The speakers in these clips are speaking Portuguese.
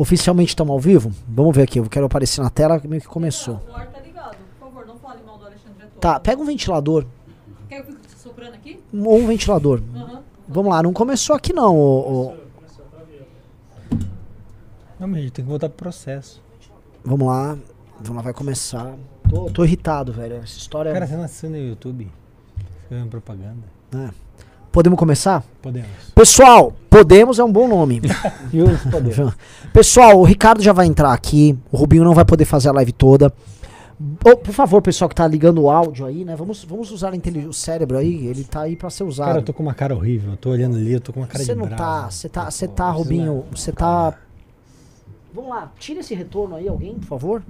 Oficialmente estamos ao vivo? Vamos ver aqui, eu quero aparecer na tela meio que começou. O ar tá ligado. Por favor, não fale mal do Alexandre Antônio. Tá, pega um ventilador. Quer que eu fique soprando aqui? Ou um ventilador. Aham. Vamos lá, não começou aqui não, ô- ô- Não, mas a gente tem que voltar pro processo. Vamos lá. Vamos lá, vai começar. Tô, tô irritado, velho. Essa história. Cara, você nasceu no YouTube. Fazendo propaganda. né? Podemos começar? Podemos. Pessoal, Podemos é um bom nome. Pessoal, o Ricardo já vai entrar aqui. O Rubinho não vai poder fazer a live toda. Ô, por favor, pessoal que tá ligando o áudio aí, né? Vamos, vamos usar o cérebro aí. Ele tá aí pra ser usado. Cara, eu tô com uma cara horrível. Eu tô olhando ali, eu tô com uma cara Você de não bravo. tá, você tá, você tá. Rubinho, você tá. Vamos lá, tira esse retorno aí, alguém, por favor.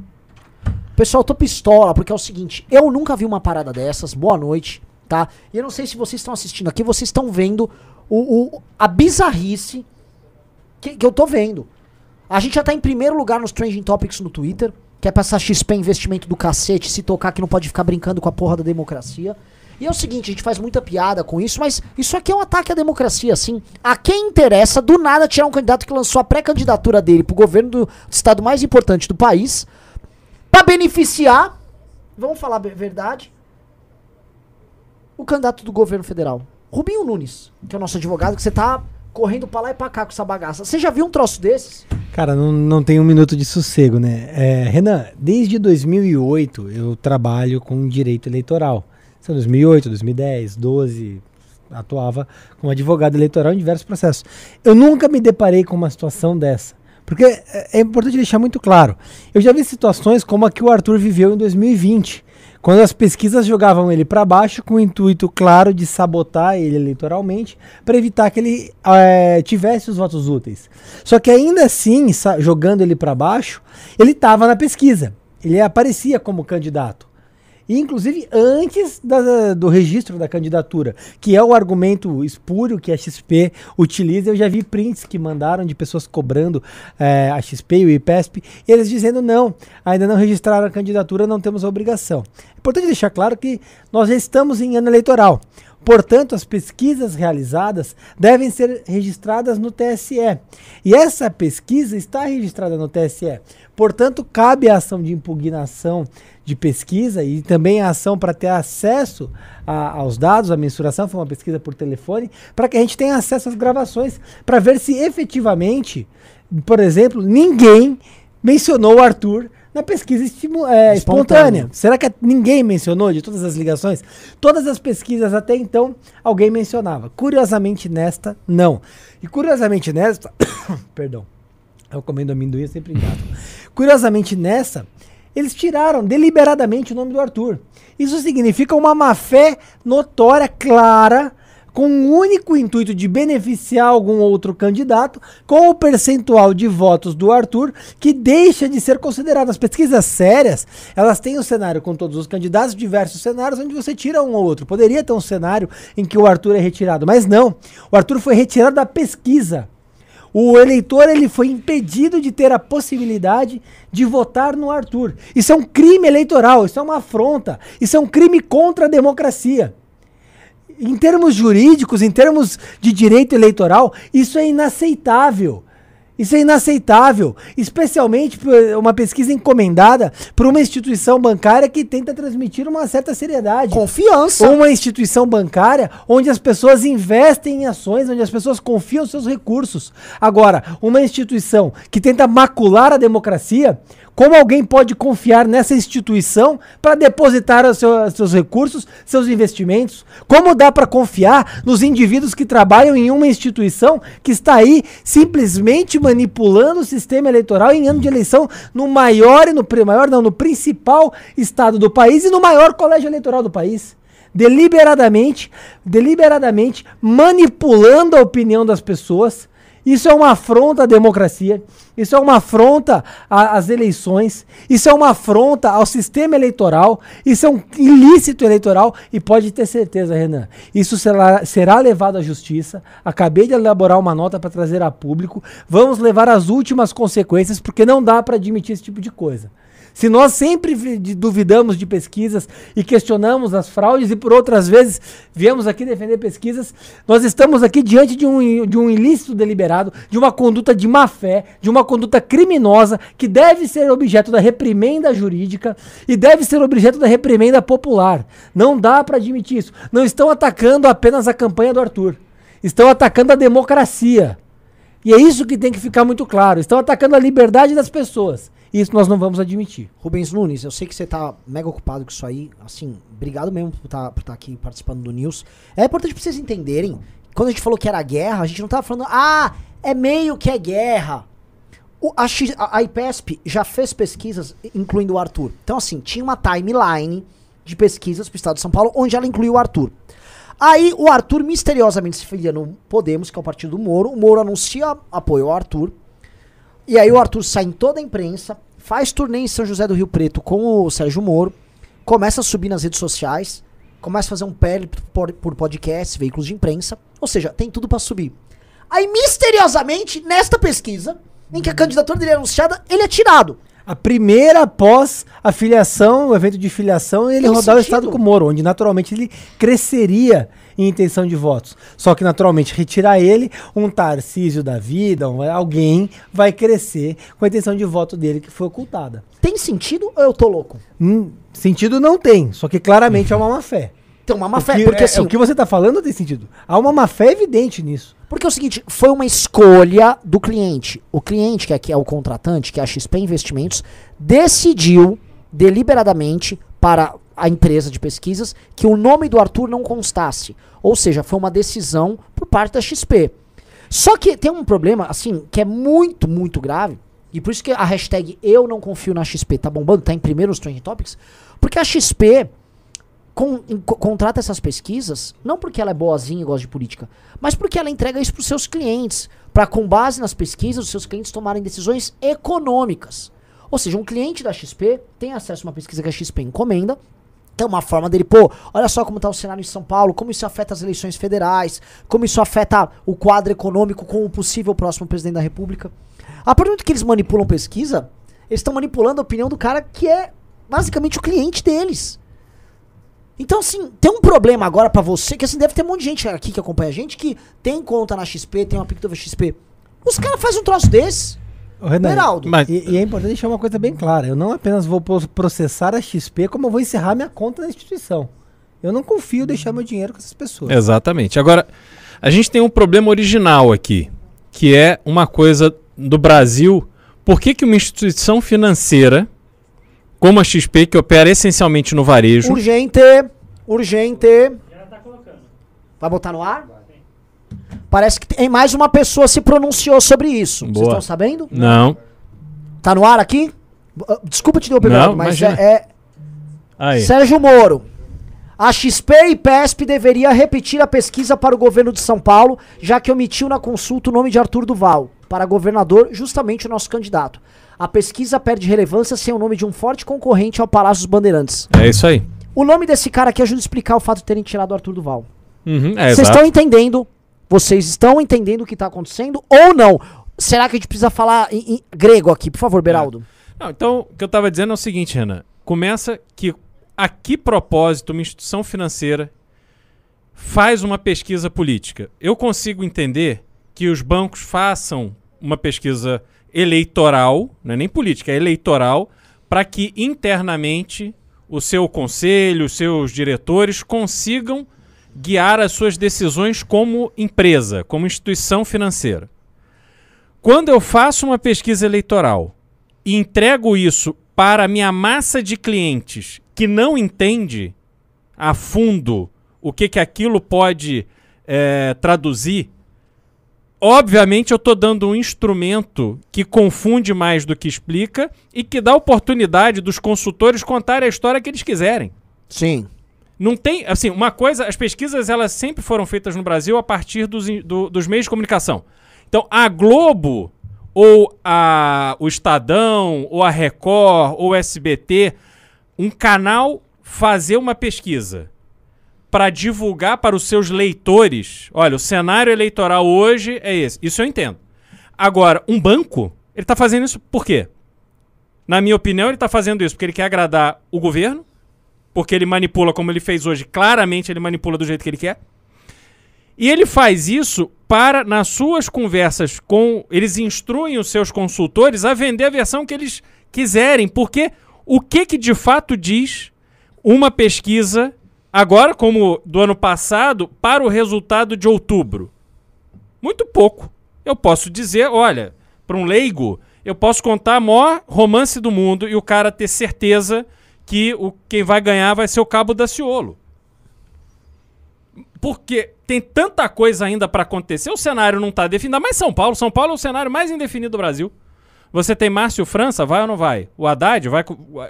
Pessoal, eu tô pistola, porque é o seguinte, eu nunca vi uma parada dessas. Boa noite, tá? E eu não sei se vocês estão assistindo aqui, vocês estão vendo o, o- a bizarrice que, que eu tô vendo. A gente já tá em primeiro lugar nos Trending Topics no Twitter, que é pra essa XP investimento do cacete, se tocar que não pode ficar brincando com a porra da democracia. E é o seguinte, a gente faz muita piada com isso, mas isso aqui é um ataque à democracia, assim. A quem interessa, do nada, tirar um candidato que lançou a pré-candidatura dele pro governo do estado mais importante do país, pra beneficiar, vamos falar a verdade, o candidato do governo federal, Rubinho Nunes, que é o nosso advogado, que você tá correndo pra lá e pra cá com essa bagaça. Você já viu um troço desses? Cara, não, não tem um minuto de sossego, né? É, Renan, desde 2008 eu trabalho com direito eleitoral. Isso é 2008, 2010, 12, atuava como advogado eleitoral em diversos processos. Eu nunca me deparei com uma situação dessa. Porque é, é importante deixar muito claro. Eu já vi situações como a que o Arthur viveu em 2020, quando as pesquisas jogavam ele para baixo com o intuito claro de sabotar ele eleitoralmente para evitar que ele eh, tivesse os votos úteis. Só que ainda assim, jogando ele para baixo, ele estava na pesquisa. Ele aparecia como candidato. Inclusive antes da- do registro da candidatura, que é o argumento espúrio que a XP utiliza. Eu já vi prints que mandaram de pessoas cobrando eh, a XP e o IPESP, e eles dizendo não, ainda não registraram a candidatura, não temos a obrigação. É importante deixar claro que nós já estamos em ano eleitoral. Portanto, as pesquisas realizadas devem ser registradas no TSE. E essa pesquisa está registrada no TSE. Portanto, cabe a ação de impugnação de pesquisa e também a ação para ter acesso a- aos dados, a mensuração, foi uma pesquisa por telefone, para que a gente tenha acesso às gravações, para ver se efetivamente, por exemplo, ninguém mencionou o Arthur na pesquisa é, Espontânea. espontânea. Será que ninguém mencionou de todas as ligações? Todas as pesquisas até então, alguém mencionava. Curiosamente nesta, não. E curiosamente nesta, perdão, eu comendo amendoim eu sempre engato. Curiosamente nessa, eles tiraram deliberadamente o nome do Arthur. Isso significa uma má fé notória, clara, com o único intuito de beneficiar algum outro candidato, com o percentual de votos do Arthur, que deixa de ser considerado. As pesquisas sérias, elas têm um cenário com todos os candidatos, diversos cenários, onde você tira um ou outro. Poderia ter um cenário em que o Arthur é retirado, mas não. O Arthur foi retirado da pesquisa. O eleitor ele foi impedido de ter a possibilidade de votar no Arthur. Isso é um crime eleitoral, isso é uma afronta, isso é um crime contra a democracia. Em termos jurídicos, em termos de direito eleitoral, isso é inaceitável. Isso é inaceitável, especialmente por uma pesquisa encomendada por uma instituição bancária que tenta transmitir uma certa seriedade. Confiança. Ou uma instituição bancária onde as pessoas investem em ações, onde as pessoas confiam seus recursos. Agora, uma instituição que tenta macular a democracia, como alguém pode confiar nessa instituição para depositar os seu- seus recursos, seus investimentos? Como dá para confiar nos indivíduos que trabalham em uma instituição que está aí simplesmente manipulando o sistema eleitoral em ano de eleição no maior e no maior não, no principal estado do país e no maior colégio eleitoral do país? deliberadamente, deliberadamente manipulando a opinião das pessoas. Isso é uma afronta à democracia, isso é uma afronta às eleições, isso é uma afronta ao sistema eleitoral, isso é um ilícito eleitoral e pode ter certeza, Renan, isso será, será levado à justiça. Acabei de elaborar uma nota para trazer a público. Vamos levar as últimas consequências porque não dá para admitir esse tipo de coisa. Se nós sempre duvidamos de pesquisas e questionamos as fraudes e por outras vezes viemos aqui defender pesquisas, nós estamos aqui diante de um, de um ilícito deliberado, de uma conduta de má fé, de uma conduta criminosa que deve ser objeto da reprimenda jurídica e deve ser objeto da reprimenda popular. Não dá para admitir isso. Não estão atacando apenas a campanha do Arthur. Estão atacando a democracia. E é isso que tem que ficar muito claro. Estão atacando a liberdade das pessoas. Isso nós não vamos admitir. Rubens Nunes, eu sei que você tá mega ocupado com isso aí. Assim, obrigado mesmo por estar por tá aqui participando do News. É importante pra vocês entenderem. Quando a gente falou que era guerra, a gente não tava falando, ah, é meio que é guerra. O- a, a- IPESP já fez pesquisas, incluindo o Arthur. Então, assim, tinha uma timeline de pesquisas pro estado de São Paulo, onde ela incluiu o Arthur. Aí o Arthur misteriosamente se filia no Podemos, que é o partido do Moro. O Moro anuncia apoio ao Arthur. E aí o Arthur sai em toda a imprensa, faz turnê em São José do Rio Preto com o Sérgio Moro, começa a subir nas redes sociais, começa a fazer um PL por, por podcasts, veículos de imprensa, ou seja, tem tudo pra subir. Aí, misteriosamente, nesta pesquisa, em que a candidatura dele é anunciada, ele é tirado. A primeira após a filiação, o evento de filiação, ele Tem rodar o sentido. estado com o Moro, onde naturalmente ele cresceria em intenção de votos. Só que naturalmente retirar ele, um Tarcísio da vida, alguém vai crescer com a intenção de voto dele que foi ocultada. Tem sentido ou eu tô louco? Hum, sentido não tem, só que claramente é uma má fé. Tem uma má fé, que- porque é- assim, o que você está falando tem sentido. Há uma má fé evidente nisso. Porque é o seguinte, foi uma escolha do cliente. O cliente, que aqui é o contratante, que é a XP Investimentos, decidiu deliberadamente para a empresa de pesquisas que o nome do Arthur não constasse. Ou seja, foi uma decisão por parte da XP. Só que tem um problema, assim, que é muito, muito grave. E por isso que a hashtag eu não confio na XP tá bombando, tá em primeiro nos Trending Topics. Porque a XP con- contrata essas pesquisas, não porque ela é boazinha e gosta de política, mas porque ela entrega isso para os seus clientes, para com base nas pesquisas, os seus clientes tomarem decisões econômicas. Ou seja, um cliente da XP tem acesso a uma pesquisa que a XP encomenda, é uma forma dele, pô, olha só como está o cenário em São Paulo, como isso afeta as eleições federais, como isso afeta o quadro econômico com o possível próximo presidente da República. A partir do momento que eles manipulam pesquisa, eles estão manipulando a opinião do cara que é basicamente o cliente deles. Então, assim, tem um problema agora pra você, que assim, deve ter um monte de gente aqui que acompanha a gente que tem conta na XP, tem uma Pictova XP. Os caras fazem um troço desse. Ô, Renan, Beraldo. Mas- E, e é importante deixar uma coisa bem clara. Eu não apenas vou pro- processar a XP, como eu vou encerrar minha conta na instituição. Eu não confio em deixar meu dinheiro com essas pessoas. Exatamente. Agora, a gente tem um problema original aqui, que é uma coisa do Brasil. Por que, que uma instituição financeira, como a XP, que opera essencialmente no varejo, Urgente, urgente. Vai botar no ar? Parece que tem mais uma pessoa se pronunciou sobre isso. Vocês Boa. estão sabendo? não. Tá no ar aqui? Uh, Desculpa te interromper, Não, mas imagina. é, é. Sérgio Moro. A XP e PESP deveria repetir a pesquisa para o governo de São Paulo, já que omitiu na consulta o nome de Arthur Duval para governador, justamente o nosso candidato. A pesquisa perde relevância sem o nome de um forte concorrente ao Palácio dos Bandeirantes. É isso aí. O nome desse cara aqui ajuda a explicar o fato de terem tirado o Arthur Duval. Uhum, é, Vocês exato. estão entendendo? Vocês estão entendendo o que está acontecendo ou não? Será que a gente precisa falar em, em grego aqui? Por favor, Beraldo. Não, então, o que eu estava dizendo é o seguinte, Renan. Começa que a que propósito uma instituição financeira faz uma pesquisa política? Eu consigo entender que os bancos façam uma pesquisa eleitoral, não é nem política, é eleitoral, para que internamente o seu conselho, os seus diretores consigam guiar as suas decisões como empresa, como instituição financeira. Quando eu faço uma pesquisa eleitoral e entrego isso para a minha massa de clientes que não entende a fundo o que, que aquilo pode eh, traduzir, obviamente eu estou dando um instrumento que confunde mais do que explica e que dá oportunidade dos consultores contarem a história que eles quiserem. Sim. Não tem, assim, uma coisa, as pesquisas elas sempre foram feitas no Brasil a partir dos, do- dos meios de comunicação. Então, a Globo, ou a, o Estadão, ou a Record, ou o SBT, um canal fazer uma pesquisa para divulgar para os seus leitores, olha, o cenário eleitoral hoje é esse. Isso eu entendo. Agora, um banco, ele está fazendo isso por quê? Na minha opinião, ele está fazendo isso porque ele quer agradar o governo, porque ele manipula como ele fez hoje. Claramente, ele manipula do jeito que ele quer. E ele faz isso para, nas suas conversas com. Eles instruem os seus consultores a vender a versão que eles quiserem. Porque o que, que de fato diz uma pesquisa, agora, como do ano passado, para o resultado de outubro? Muito pouco. Eu posso dizer, olha, para um leigo, eu posso contar a maior romance do mundo e o cara ter certeza que o, quem vai ganhar vai ser o Cabo da Ciolo. Porque tem tanta coisa ainda para acontecer, o cenário não está definido. Mas São Paulo, São Paulo é o cenário mais indefinido do Brasil. Você tem Márcio França, vai ou não vai? O Haddad vai,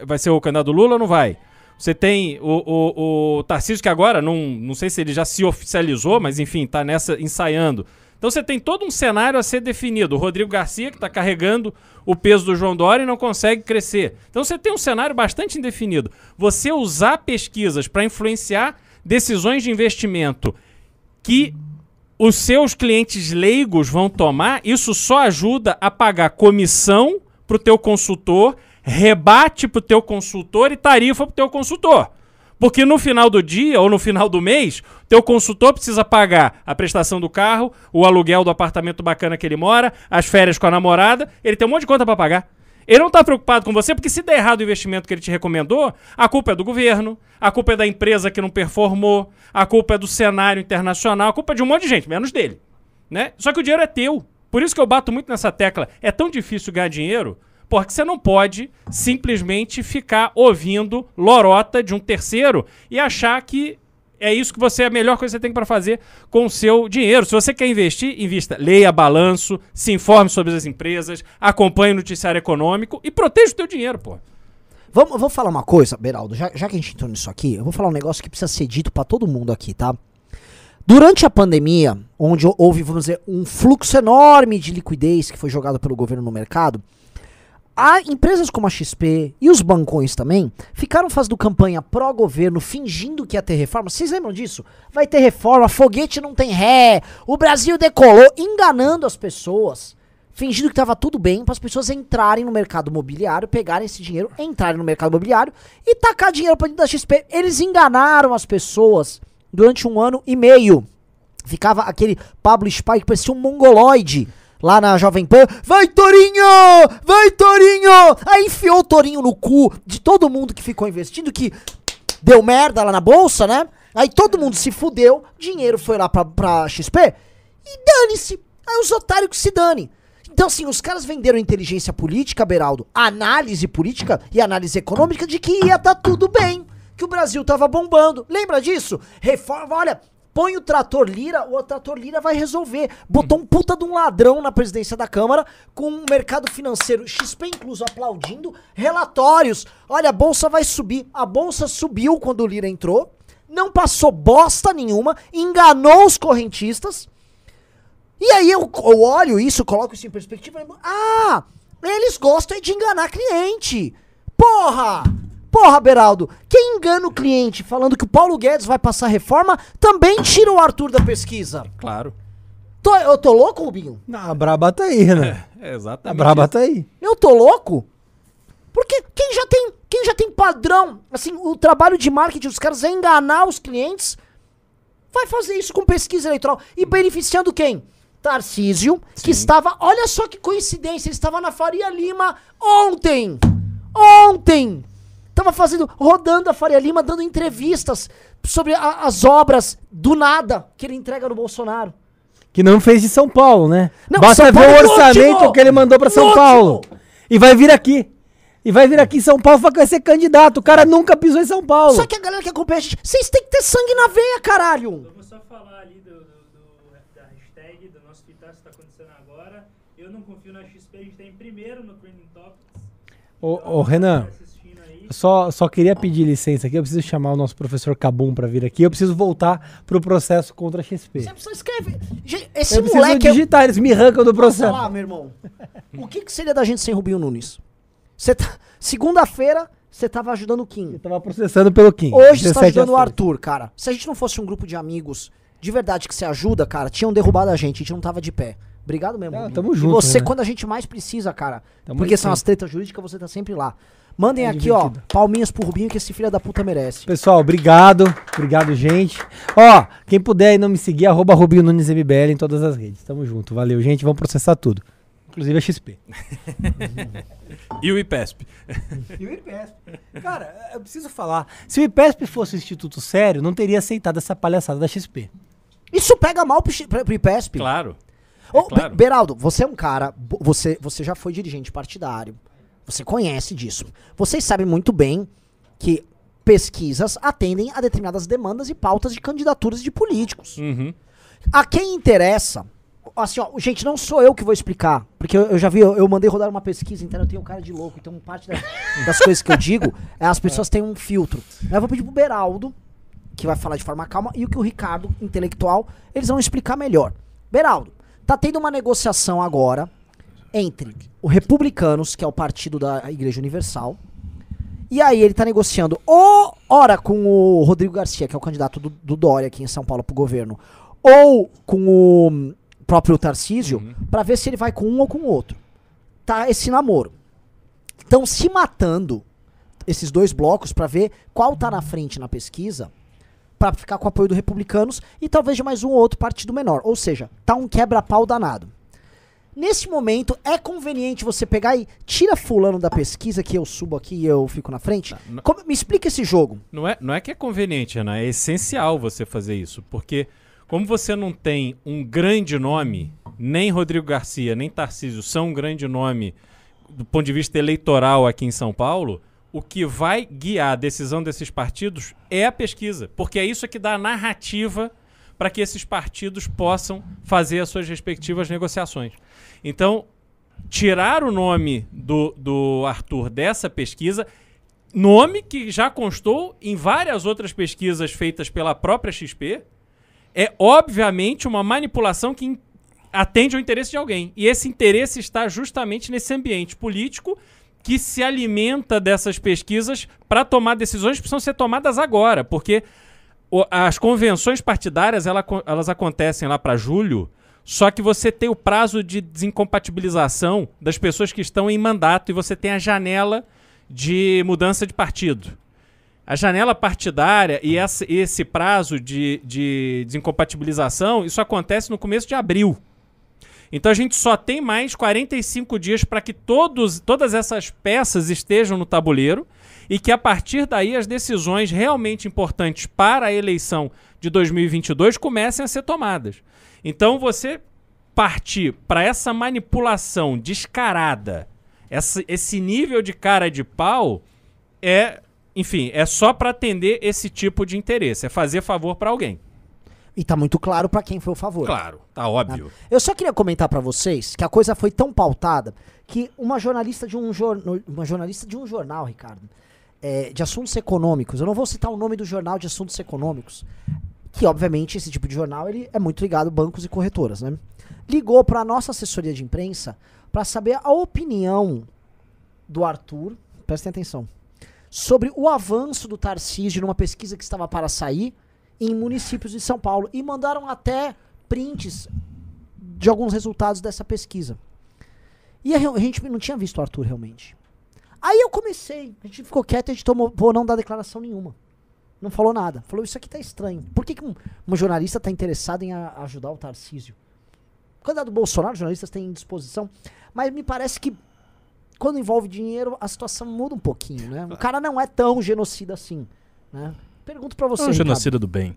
vai ser o candidato Lula ou não vai? Você tem o, o, o Tarcísio, que agora, não, não sei se ele já se oficializou, mas enfim, está nessa ensaiando. Então você tem todo um cenário a ser definido. O Rodrigo Garcia, que está carregando o peso do João Dória e não consegue crescer. Então você tem um cenário bastante indefinido. Você usar pesquisas para influenciar decisões de investimento que os seus clientes leigos vão tomar, isso só ajuda a pagar comissão para o teu consultor, rebate para o teu consultor e tarifa para o teu consultor. Porque no final do dia ou no final do mês, teu consultor precisa pagar a prestação do carro, o aluguel do apartamento bacana que ele mora, as férias com a namorada, ele tem um monte de conta para pagar. Ele não está preocupado com você porque se der errado o investimento que ele te recomendou, a culpa é do governo, a culpa é da empresa que não performou, a culpa é do cenário internacional, a culpa é de um monte de gente, menos dele, né? Só que o dinheiro é teu. Por isso que eu bato muito nessa tecla. É tão difícil ganhar dinheiro porque você não pode simplesmente ficar ouvindo lorota de um terceiro e achar que é isso que você é a melhor coisa que você tem para fazer com o seu dinheiro. Se você quer investir, invista. Leia balanço, se informe sobre as empresas, acompanhe o noticiário econômico e proteja o teu dinheiro, pô. Vamos, vou falar uma coisa, Beraldo, já, já que a gente entrou nisso aqui, eu vou falar um negócio que precisa ser dito pra todo mundo aqui, tá? Durante a pandemia, onde houve, vamos dizer, um fluxo enorme de liquidez que foi jogado pelo governo no mercado, a empresas como a XP e os bancões também ficaram fazendo campanha pró-governo, fingindo que ia ter reforma. Vocês lembram disso? Vai ter reforma, foguete não tem ré, o Brasil decolou, enganando as pessoas, fingindo que estava tudo bem para as pessoas entrarem no mercado imobiliário, pegarem esse dinheiro, entrarem no mercado imobiliário e tacar dinheiro para dentro da XP. Eles enganaram as pessoas durante um ano e meio. Ficava aquele Pablo Spy que parecia um mongoloide lá na Jovem Pan. Vai, Torinho! Vai, Torinho! Aí enfiou o Torinho no cu de todo mundo que ficou investindo, que deu merda lá na bolsa, né? Aí todo mundo se fudeu, dinheiro foi lá pra, pra XP e dane-se. Aí os otários que se dane. Então, assim, os caras venderam inteligência política, Beraldo, análise política e análise econômica de que ia dar tudo bem, que o Brasil tava bombando. Lembra disso? Reforma, olha, Põe o trator Lira, o trator Lira vai resolver. Botou um puta de um ladrão na presidência da Câmara, com o um mercado financeiro XP incluso aplaudindo, relatórios. Olha, a bolsa vai subir. A bolsa subiu quando o Lira entrou, não passou bosta nenhuma, enganou os correntistas. E aí eu, eu olho isso, coloco isso em perspectiva. Ah, eles gostam de enganar cliente. Porra! Porra, Beraldo, quem engana o cliente falando que o Paulo Guedes vai passar reforma também tira o Arthur da pesquisa. Claro. Tô, eu tô louco, Rubinho? Não, a braba tá aí, né? É, A exatamente. braba tá aí. Eu tô louco? Porque quem já tem, quem já tem padrão, assim, o trabalho de marketing dos caras é enganar os clientes, vai fazer isso com pesquisa eleitoral e beneficiando quem? Tarcísio, que estava, olha só que coincidência, ele estava na Faria Lima ontem. Ontem. Tava fazendo, rodando a Faria Lima, dando entrevistas sobre a- as obras do nada que ele entrega no Bolsonaro. Que não fez de São Paulo, né? Não, Basta São ver Paulo o é orçamento ótimo! que ele mandou pra São! Paulo. E vai vir aqui. E vai vir aqui em São Paulo vai ser candidato. O cara nunca pisou em São Paulo. Só que a galera que acompanha a gente, vocês têm que ter sangue na veia, caralho. Vamos só falar ali do, do- do- da hashtag, do nosso tweetar que está acontecendo agora. Eu não confio na XP, a gente tá em primeiro no Trending Topics. Ô, Então, ô, Renan, tá assistindo aí. eu só, só queria pedir licença aqui. Eu preciso chamar o nosso professor Cabum pra vir aqui. Eu preciso voltar pro processo contra a XP. Você precisa escrever. Esse Eu preciso moleque é. digitar, eles me arrancam do processo. falar, meu irmão? O que, que seria da gente sem Rubinho Nunes? Você tá... Segunda-feira, você tava ajudando o Kim. Eu tava processando pelo Kim. Hoje você tá 17 ajudando o. Arthur, cara. Se a gente não fosse um grupo de amigos de verdade que você ajuda, cara, tinham derrubado a gente, a gente não tava de pé. Obrigado mesmo. Ah, tamo E junto, você, né? quando a gente mais precisa, cara. Tamo porque são as tretas jurídicas, você tá sempre lá. Mandem É aqui, ó, divertido. palminhas pro Rubinho que esse filho da puta merece. Pessoal, obrigado. Obrigado, gente. Ó, quem puder aí não me seguir, arroba Rubinho Nunes MBL em todas as redes. Tamo junto. Valeu, gente. Vamos processar tudo. Inclusive a XP. E o IPESP? E o IPESP. Cara, eu preciso falar. Se o IPESP fosse um instituto sério, não teria aceitado essa palhaçada da XP. Isso pega mal pro, pro, pro IPESP. Claro. Ô, claro. Be- Beraldo, você é um cara. Você, você já foi dirigente partidário. Você conhece disso. Vocês sabem muito bem que pesquisas atendem a determinadas demandas e pautas de candidaturas de políticos. Uhum. A quem interessa. Assim, ó, gente, não sou eu que vou explicar. Porque eu, eu já vi, eu, eu mandei rodar uma pesquisa inteira, eu tenho um cara de louco. Então, parte da- das coisas que eu digo é as pessoas têm um filtro. Eu vou pedir pro Beraldo, que vai falar de forma calma, e o que o Ricardo, intelectual, eles vão explicar melhor. Beraldo, tá tendo uma negociação agora entre o Republicanos, que é o partido da Igreja Universal, e aí ele tá negociando, ou, ora, com o Rodrigo Garcia, que é o candidato do, do Dória aqui em São Paulo pro governo, ou com o próprio Tarcísio, pra ver se ele vai com um ou com o outro. Tá esse namoro. Estão se matando esses dois blocos pra ver qual tá na frente na pesquisa pra ficar com o apoio do Republicanos e talvez de mais um ou outro partido menor. Ou seja, tá um quebra-pau danado. Nesse momento, é conveniente você pegar e tira fulano da pesquisa que eu subo aqui e eu fico na frente? não- Como- me explica esse jogo. Não é, não é que é conveniente, Ana, é essencial você fazer isso, porque como você não tem um grande nome, nem Rodrigo Garcia, nem Tarcísio são um grande nome do ponto de vista eleitoral aqui em São Paulo, o que vai guiar a decisão desses partidos é a pesquisa, porque é isso que dá a narrativa para que esses partidos possam fazer as suas respectivas negociações. Então, tirar o nome do, do Arthur dessa pesquisa, nome que já constou em várias outras pesquisas feitas pela própria XP, é obviamente uma manipulação que atende ao interesse de alguém. E esse interesse está justamente nesse ambiente político que se alimenta dessas pesquisas para tomar decisões que precisam ser tomadas agora, porque as convenções partidárias elas acontecem lá para julho, só que você tem o prazo de desincompatibilização das pessoas que estão em mandato e você tem a janela de mudança de partido. A janela partidária e esse prazo de, de desincompatibilização, isso acontece no começo de abril. Então a gente só tem mais 45 dias para que todos, todas essas peças estejam no tabuleiro e que a partir daí as decisões realmente importantes para a eleição de 2022 comecem a ser tomadas. Então você partir para essa manipulação descarada, essa- esse nível de cara de pau é, enfim, é só para atender esse tipo de interesse, é fazer favor para alguém. E tá muito claro pra quem foi o favor. Claro, tá óbvio. Eu só queria comentar pra vocês que a coisa foi tão pautada que uma jornalista de um, jor- uma jornalista de um jornal, Ricardo, é, de assuntos econômicos, eu não vou citar o nome do jornal de assuntos econômicos, que obviamente esse tipo de jornal ele é muito ligado a bancos e corretoras, né? Ligou pra nossa assessoria de imprensa pra saber a opinião do Arthur, prestem atenção, sobre o avanço do Tarcísio numa pesquisa que estava para sair em municípios de São Paulo e mandaram até prints de alguns resultados dessa pesquisa. E a, gente não tinha visto o Arthur realmente. Aí eu comecei, a gente ficou quieto e a gente tomou por não dar declaração nenhuma. Não falou nada. Falou, isso aqui tá estranho. Por que, que um, uma jornalista tá interessada em a- ajudar o Tarcísio? Quando é do Bolsonaro, os jornalistas têm disposição. Mas me parece que quando envolve dinheiro, a situação muda um pouquinho, né? O cara não é tão genocida assim, né? Pergunto pra você, É Ricardo. genocida do bem.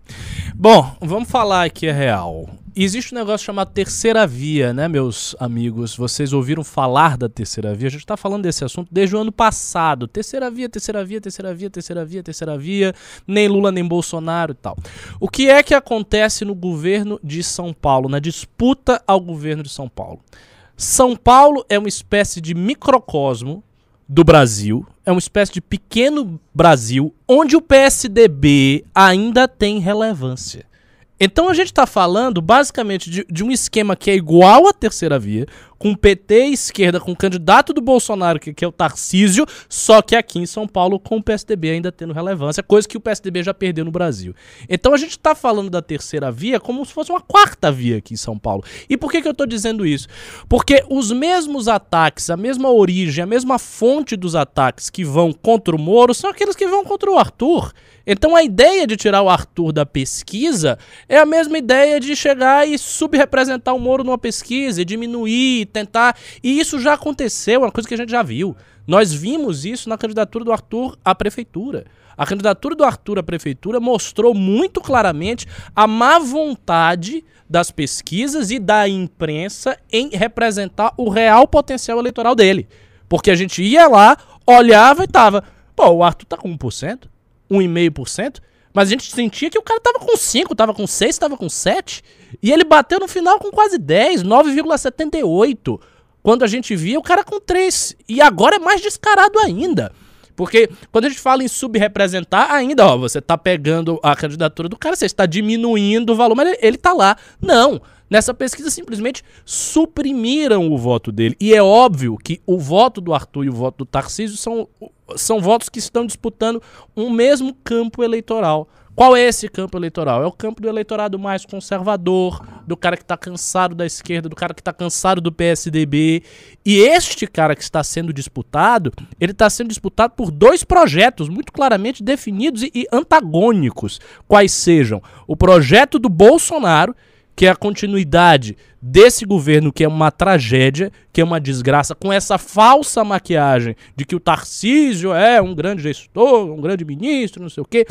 Bom, vamos falar aqui a real. Existe um negócio chamado terceira via, né, meus amigos? Vocês ouviram falar da terceira via? A gente tá falando desse assunto desde o ano passado. Terceira via, terceira via, terceira via, terceira via, terceira via. Nem Lula, nem Bolsonaro e tal. O que é que acontece no governo de São Paulo, na disputa ao governo de São Paulo? São Paulo é uma espécie de microcosmo do Brasil, é uma espécie de pequeno Brasil onde o PSDB ainda tem relevância. Então a gente está falando basicamente de, de um esquema que é igual à terceira via, com PT esquerda, com o candidato do Bolsonaro, que, que é o Tarcísio, só que aqui em São Paulo com o PSDB ainda tendo relevância, coisa que o PSDB já perdeu no Brasil. Então a gente tá falando da terceira via como se fosse uma quarta via aqui em São Paulo. E por que, que eu tô dizendo isso? Porque os mesmos ataques, a mesma origem, a mesma fonte dos ataques que vão contra o Moro são aqueles que vão contra o Arthur. Então a ideia de tirar o Arthur da pesquisa é a mesma ideia de chegar e subrepresentar o Moro numa pesquisa, e diminuir, tentar. E isso já aconteceu, é uma coisa que a gente já viu. Nós vimos isso na candidatura do Arthur à prefeitura. A candidatura do Arthur à prefeitura mostrou muito claramente a má vontade das pesquisas e da imprensa em representar o real potencial eleitoral dele. Porque a gente ia lá, olhava e tava, pô, o Arthur tá com 1%, 1,5%, mas a gente sentia que o cara tava com 5, tava com 6, tava com 7, e ele bateu no final com quase 10, 9,78. Quando a gente via o cara com 3. E agora é mais descarado ainda. Porque quando a gente fala em subrepresentar, ainda, ó, você tá pegando a candidatura do cara, você está diminuindo o valor, mas ele, ele tá lá. Não. Nessa pesquisa simplesmente suprimiram o voto dele. E é óbvio que o voto do Arthur e o voto do Tarcísio são, são votos que estão disputando um mesmo campo eleitoral. Qual é esse campo eleitoral? É o campo do eleitorado mais conservador, do cara que está cansado da esquerda, do cara que está cansado do PSDB. E este cara que está sendo disputado, ele está sendo disputado por dois projetos muito claramente definidos e, e antagônicos. Quais sejam o projeto do Bolsonaro, que é a continuidade desse governo que é uma tragédia, que é uma desgraça, com essa falsa maquiagem de que o Tarcísio é um grande gestor, um grande ministro, não sei o quê,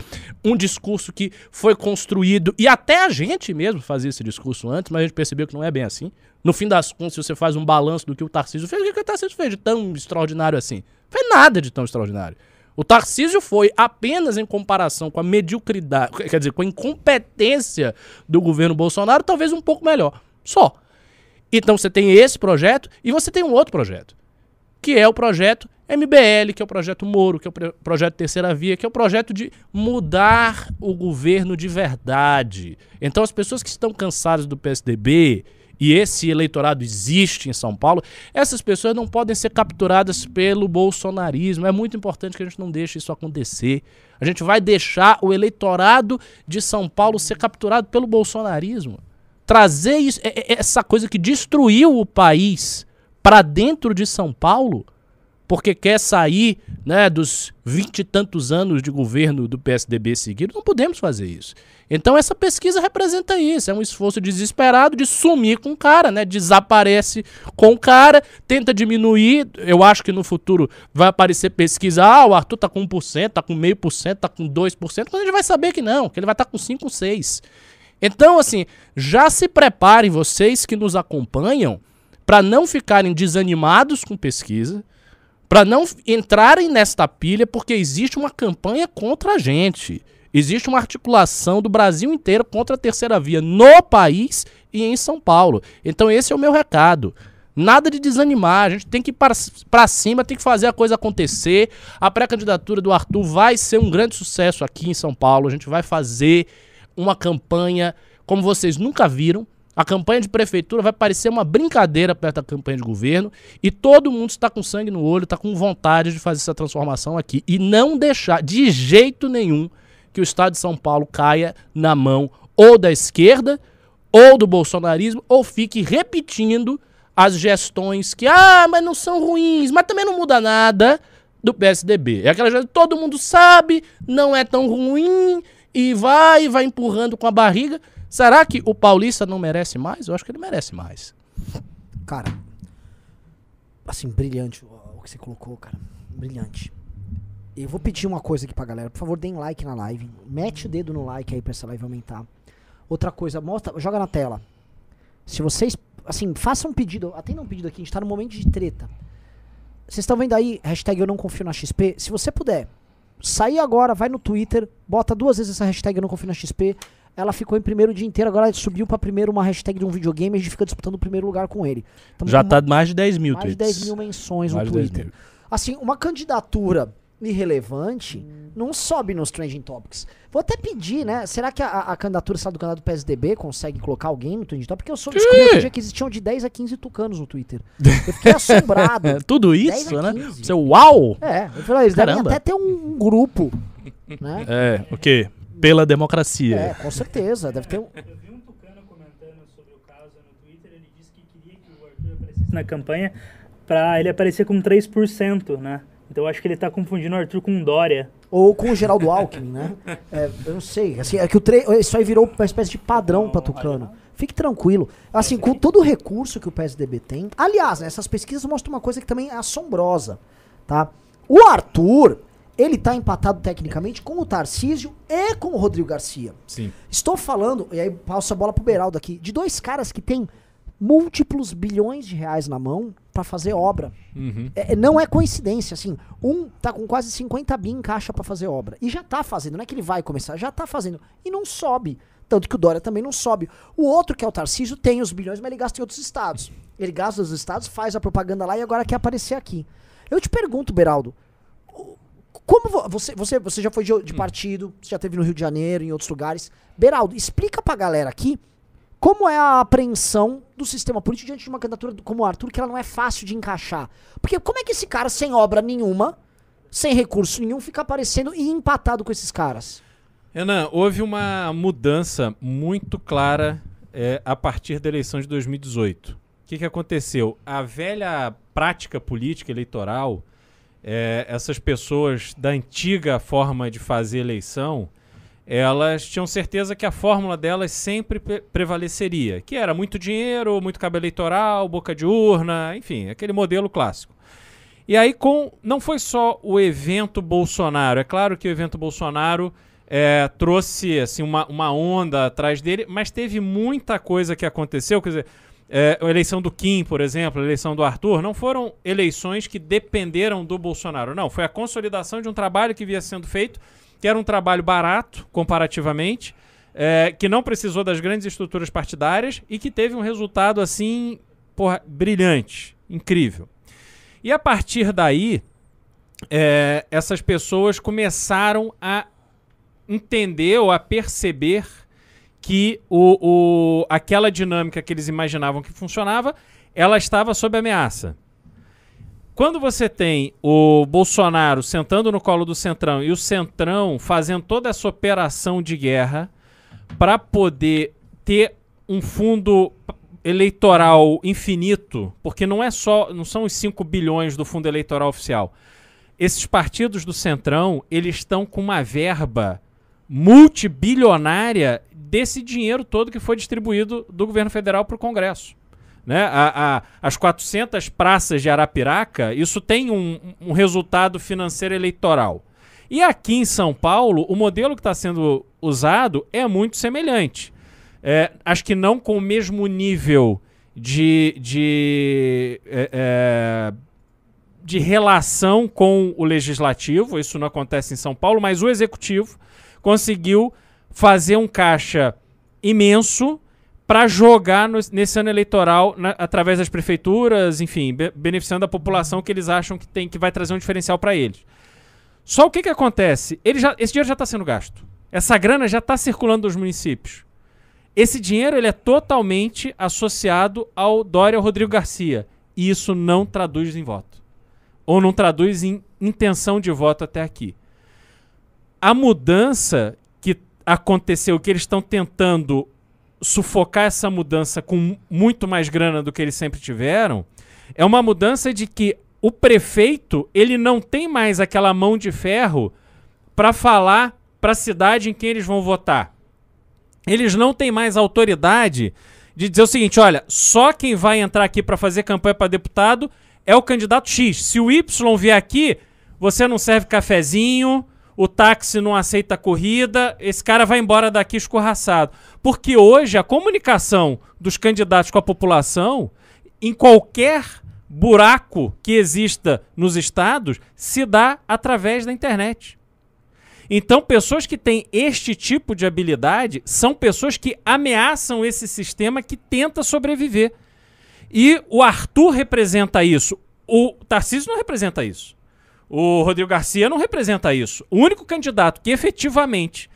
um discurso que foi construído, e até a gente mesmo fazia esse discurso antes, mas a gente percebeu que não é bem assim. No fim das contas, se você faz um balanço do que o Tarcísio fez, o que o Tarcísio fez de tão extraordinário assim? Não fez nada de tão extraordinário. O Tarcísio foi apenas em comparação com a mediocridade, quer dizer, com a incompetência do governo Bolsonaro, talvez um pouco melhor. Só. Então você tem esse projeto e você tem um outro projeto, que é o projeto MBL, que é o projeto Moro, que é o pro- projeto Terceira Via, que é o projeto de mudar o governo de verdade. Então as pessoas que estão cansadas do PSDB, e esse eleitorado existe em São Paulo, essas pessoas não podem ser capturadas pelo bolsonarismo. É muito importante que a gente não deixe isso acontecer. A gente vai deixar o eleitorado de São Paulo ser capturado pelo bolsonarismo. Trazer isso, é- é- essa coisa que destruiu o país para dentro de São Paulo, porque quer sair né, dos vinte e tantos anos de governo do PSDB seguido, não podemos fazer isso. Então essa pesquisa representa isso, é um esforço desesperado de sumir com o cara, né? Desaparece com o cara, tenta diminuir, eu acho que no futuro vai aparecer pesquisa, ah, o Arthur tá com 1%, tá com meio por cento, tá com 2%, quando a gente vai saber que não, que ele vai estar tá com 5, 6. Então, assim, já se preparem vocês que nos acompanham para não ficarem desanimados com pesquisa, para não entrarem nesta pilha, porque existe uma campanha contra a gente. Existe uma articulação do Brasil inteiro contra a terceira via no país e em São Paulo. Então esse é o meu recado. Nada de desanimar, a gente tem que ir para cima, tem que fazer a coisa acontecer. A pré-candidatura do Arthur vai ser um grande sucesso aqui em São Paulo. A gente vai fazer uma campanha como vocês nunca viram. A campanha de prefeitura vai parecer uma brincadeira perto da campanha de governo e todo mundo está com sangue no olho, está com vontade de fazer essa transformação aqui e não deixar de jeito nenhum que o estado de São Paulo caia na mão ou da esquerda ou do bolsonarismo ou fique repetindo as gestões que, ah, mas não são ruins, mas também não muda nada do PSDB. É aquela gestão que todo mundo sabe, não é tão ruim e vai, vai empurrando com a barriga. Será que o Paulista não merece mais? Eu acho que ele merece mais. Cara, assim, brilhante o que você colocou, cara. Brilhante. Eu vou pedir uma coisa aqui pra galera. Por favor, deem like na live. Mete o dedo no like aí pra essa live aumentar. Outra coisa, mostra, joga na tela. Se vocês, assim, façam um pedido, atendam um pedido aqui, a gente tá num momento de treta. Vocês estão vendo aí, hashtag eu não confio na XP? Se você puder, sair agora, vai no Twitter, bota duas vezes essa hashtag eu não confio na XP. Ela ficou em primeiro o dia inteiro, agora subiu pra primeiro uma hashtag de um videogame e a gente fica disputando o primeiro lugar com ele. Tamo Já com tá mais de 10 mil mais de tweets. 10 mil menções Mais no de 10 Twitter. Assim, uma candidatura irrelevante não sobe nos trending topics. Vou até pedir, né? Será que a, a candidatura sabe do candidato do PSDB consegue colocar alguém no trending topic? Porque eu sou descobri outro dia que existiam de 10 a 15 tucanos no Twitter. Eu fiquei assombrado. Tudo 10 isso, né? 15. Seu uau! É, eu falei, eles devem Caramba. até ter um, grupo, né? É, o quê? Pela democracia. É, com certeza. Deve ter um. Eu vi um tucano comentando sobre o caso no Twitter, ele disse que queria que o Arthur aparecesse na campanha pra ele aparecer com 3%, né? Então eu acho que ele tá confundindo o Arthur com o Dória. Ou com o Geraldo Alckmin, né? É, eu não sei. Assim, é que o tre... isso aí virou uma espécie de padrão pra Tucano. Fique tranquilo. Assim, com todo o recurso que o PSDB tem. Aliás, né, essas pesquisas mostram uma coisa que também é assombrosa, tá? O Arthur, ele tá empatado tecnicamente com o Tarcísio e com o Rodrigo Garcia. Sim. Estou falando, e aí passo a bola pro Beraldo aqui, de dois caras que têm múltiplos bilhões de reais na mão pra fazer obra. Uhum. É, não é coincidência, assim. Um tá com quase 50 bi em caixa pra fazer obra. E já tá fazendo, não é que ele vai começar, já tá fazendo. E não sobe. Tanto que o Dória também não sobe. O outro, que é o Tarcísio, tem os bilhões, mas ele gasta em outros estados. Ele gasta nos estados, faz a propaganda lá e agora quer aparecer aqui. Eu te pergunto, Beraldo, como vo- você, você, você já foi de, de partido, você já teve no Rio de Janeiro, em outros lugares. Beraldo, explica pra galera aqui como é a apreensão do sistema político diante de uma candidatura como o Arthur, que ela não é fácil de encaixar. Porque como é que esse cara, sem obra nenhuma, sem recurso nenhum, fica aparecendo e empatado com esses caras? Renan, houve uma mudança muito clara é, a partir da eleição de 2018. O que, que aconteceu? A velha prática política eleitoral, é, essas pessoas da antiga forma de fazer eleição, elas tinham certeza que a fórmula delas sempre pre- prevaleceria, que era muito dinheiro, muito cabo eleitoral, boca de urna, enfim, aquele modelo clássico. E aí, com não foi só o evento Bolsonaro, é claro que o evento Bolsonaro é, trouxe assim, uma, uma onda atrás dele, mas teve muita coisa que aconteceu. Quer dizer, é, a eleição do Kim, por exemplo, a eleição do Arthur, não foram eleições que dependeram do Bolsonaro. Não, foi a consolidação de um trabalho que vinha sendo feito, que era um trabalho barato, comparativamente, é, que não precisou das grandes estruturas partidárias e que teve um resultado assim, porra, brilhante, incrível. E a partir daí, é, essas pessoas começaram a entender ou a perceber que o, o- aquela dinâmica que eles imaginavam que funcionava, ela estava sob ameaça. Quando você tem o Bolsonaro sentando no colo do Centrão e o Centrão fazendo toda essa operação de guerra para poder ter um fundo eleitoral infinito, porque não é só, não são os 5 bilhões do fundo eleitoral oficial. Esses partidos do Centrão, eles estão com uma verba multibilionária desse dinheiro todo que foi distribuído do governo federal para o Congresso. Né? A- a- as 400 praças de Arapiraca, isso tem um, um resultado financeiro eleitoral. E aqui em São Paulo, o modelo que está sendo usado é muito semelhante. É, acho que não com o mesmo nível de, de, é, é, de relação com o legislativo, isso não acontece em São Paulo, mas o executivo conseguiu fazer um caixa imenso para jogar no- nesse ano eleitoral na- através das prefeituras, enfim, be- beneficiando a população que eles acham que tem que vai trazer um diferencial para eles. Só o que, que acontece? Ele já, esse dinheiro já está sendo gasto. Essa grana já está circulando nos municípios. Esse dinheiro ele é totalmente associado ao Dória Rodrigo Garcia. E isso não traduz em voto. Ou não traduz em intenção de voto até aqui. A mudança que aconteceu, que eles estão tentando sufocar essa mudança com muito mais grana do que eles sempre tiveram, é uma mudança de que o prefeito ele não tem mais aquela mão de ferro para falar para a cidade em quem eles vão votar. Eles não têm mais autoridade de dizer o seguinte: olha, só quem vai entrar aqui para fazer campanha para deputado é o candidato X. Se o Y vier aqui, você não serve cafezinho, o táxi não aceita corrida, esse cara vai embora daqui escorraçado. Porque hoje a comunicação dos candidatos com a população, em qualquer buraco que exista nos estados, se dá através da internet. Então, pessoas que têm este tipo de habilidade são pessoas que ameaçam esse sistema que tenta sobreviver. E o Arthur representa isso. O Tarcísio não representa isso. O Rodrigo Garcia não representa isso. O único candidato que efetivamente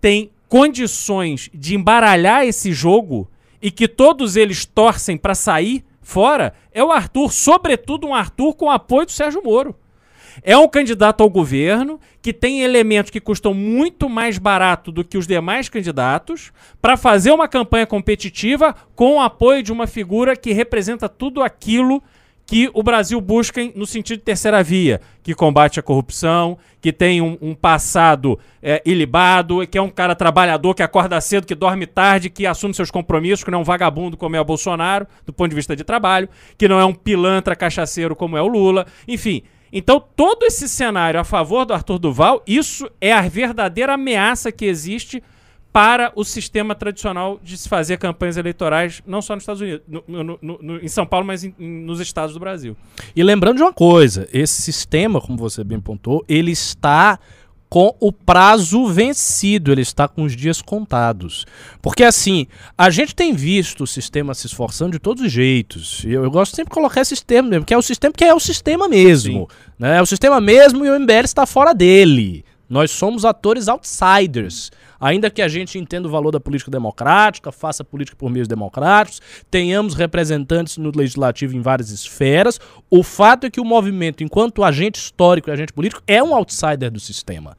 tem condições de embaralhar esse jogo e que todos eles torcem para sair fora é o Arthur, sobretudo um Arthur com apoio do Sérgio Moro. É um candidato ao governo que tem elementos que custam muito mais barato do que os demais candidatos para fazer uma campanha competitiva com o apoio de uma figura que representa tudo aquilo que o Brasil busca no sentido de terceira via, que combate a corrupção, que tem um, um passado é, ilibado, que é um cara trabalhador, que acorda cedo, que dorme tarde, que assume seus compromissos, que não é um vagabundo como é o Bolsonaro, do ponto de vista de trabalho, que não é um pilantra cachaceiro como é o Lula, enfim. Então, todo esse cenário a favor do Arthur Duval, isso é a verdadeira ameaça que existe para o sistema tradicional de se fazer campanhas eleitorais, não só nos Estados Unidos, no- no- no- em São Paulo, mas em- em- nos estados do Brasil. E lembrando de uma coisa, esse sistema, como você bem pontuou, ele está com o prazo vencido, ele está com os dias contados. Porque assim, a gente tem visto o sistema se esforçando de todos os jeitos. E eu, eu gosto sempre de colocar esse termo mesmo, que é o sistema que é o sistema mesmo. Né? É o sistema mesmo e o MBL está fora dele. Nós somos atores outsiders. Ainda que a gente entenda o valor da política democrática, faça política por meios democráticos, tenhamos representantes no legislativo em várias esferas, o fato é que o movimento, enquanto agente histórico e agente político, é um outsider do sistema.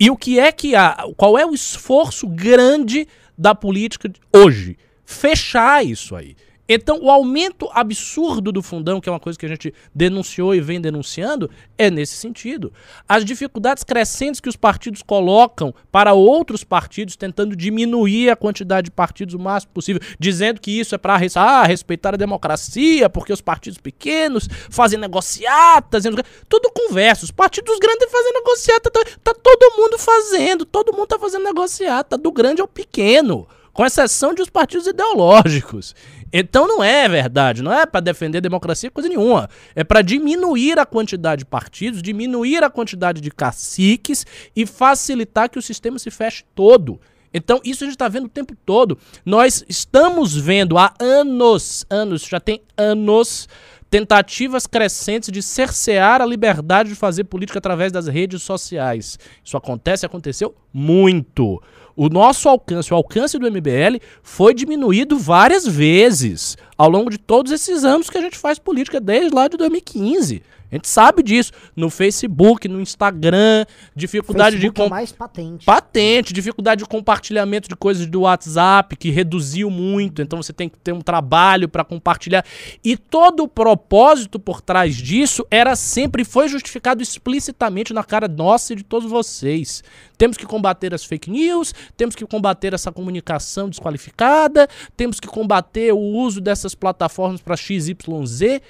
E o que é que há? Qual é o esforço grande da política hoje? Fechar isso aí. Então, o aumento absurdo do fundão, que é uma coisa que a gente denunciou e vem denunciando, é nesse sentido. As dificuldades crescentes que os partidos colocam para outros partidos, tentando diminuir a quantidade de partidos o máximo possível, dizendo que isso é para ah, respeitar a democracia, porque os partidos pequenos fazem negociatas, tudo conversa. Os partidos grandes fazem negociata, tá, todo mundo fazendo, todo mundo tá fazendo negociata, do grande ao pequeno com exceção de os partidos ideológicos. Então não é verdade, não é para defender a democracia coisa nenhuma. É para diminuir a quantidade de partidos, diminuir a quantidade de caciques e facilitar que o sistema se feche todo. Então isso a gente está vendo o tempo todo. Nós estamos vendo há anos, anos, já tem anos tentativas crescentes de cercear a liberdade de fazer política através das redes sociais. Isso acontece, aconteceu muito. O nosso alcance, o alcance do MBL foi diminuído várias vezes ao longo de todos esses anos que a gente faz política, desde lá de 2015. A gente sabe disso. No Facebook, no Instagram, dificuldade Facebook de é com- mais patente. patente, dificuldade de compartilhamento de coisas do WhatsApp, que reduziu muito, então você tem que ter um trabalho para compartilhar. E todo o propósito por trás disso era sempre, foi justificado explicitamente na cara nossa e de todos vocês. Temos que combater as fake news, temos que combater essa comunicação desqualificada, temos que combater o uso dessas plataformas para XYZ.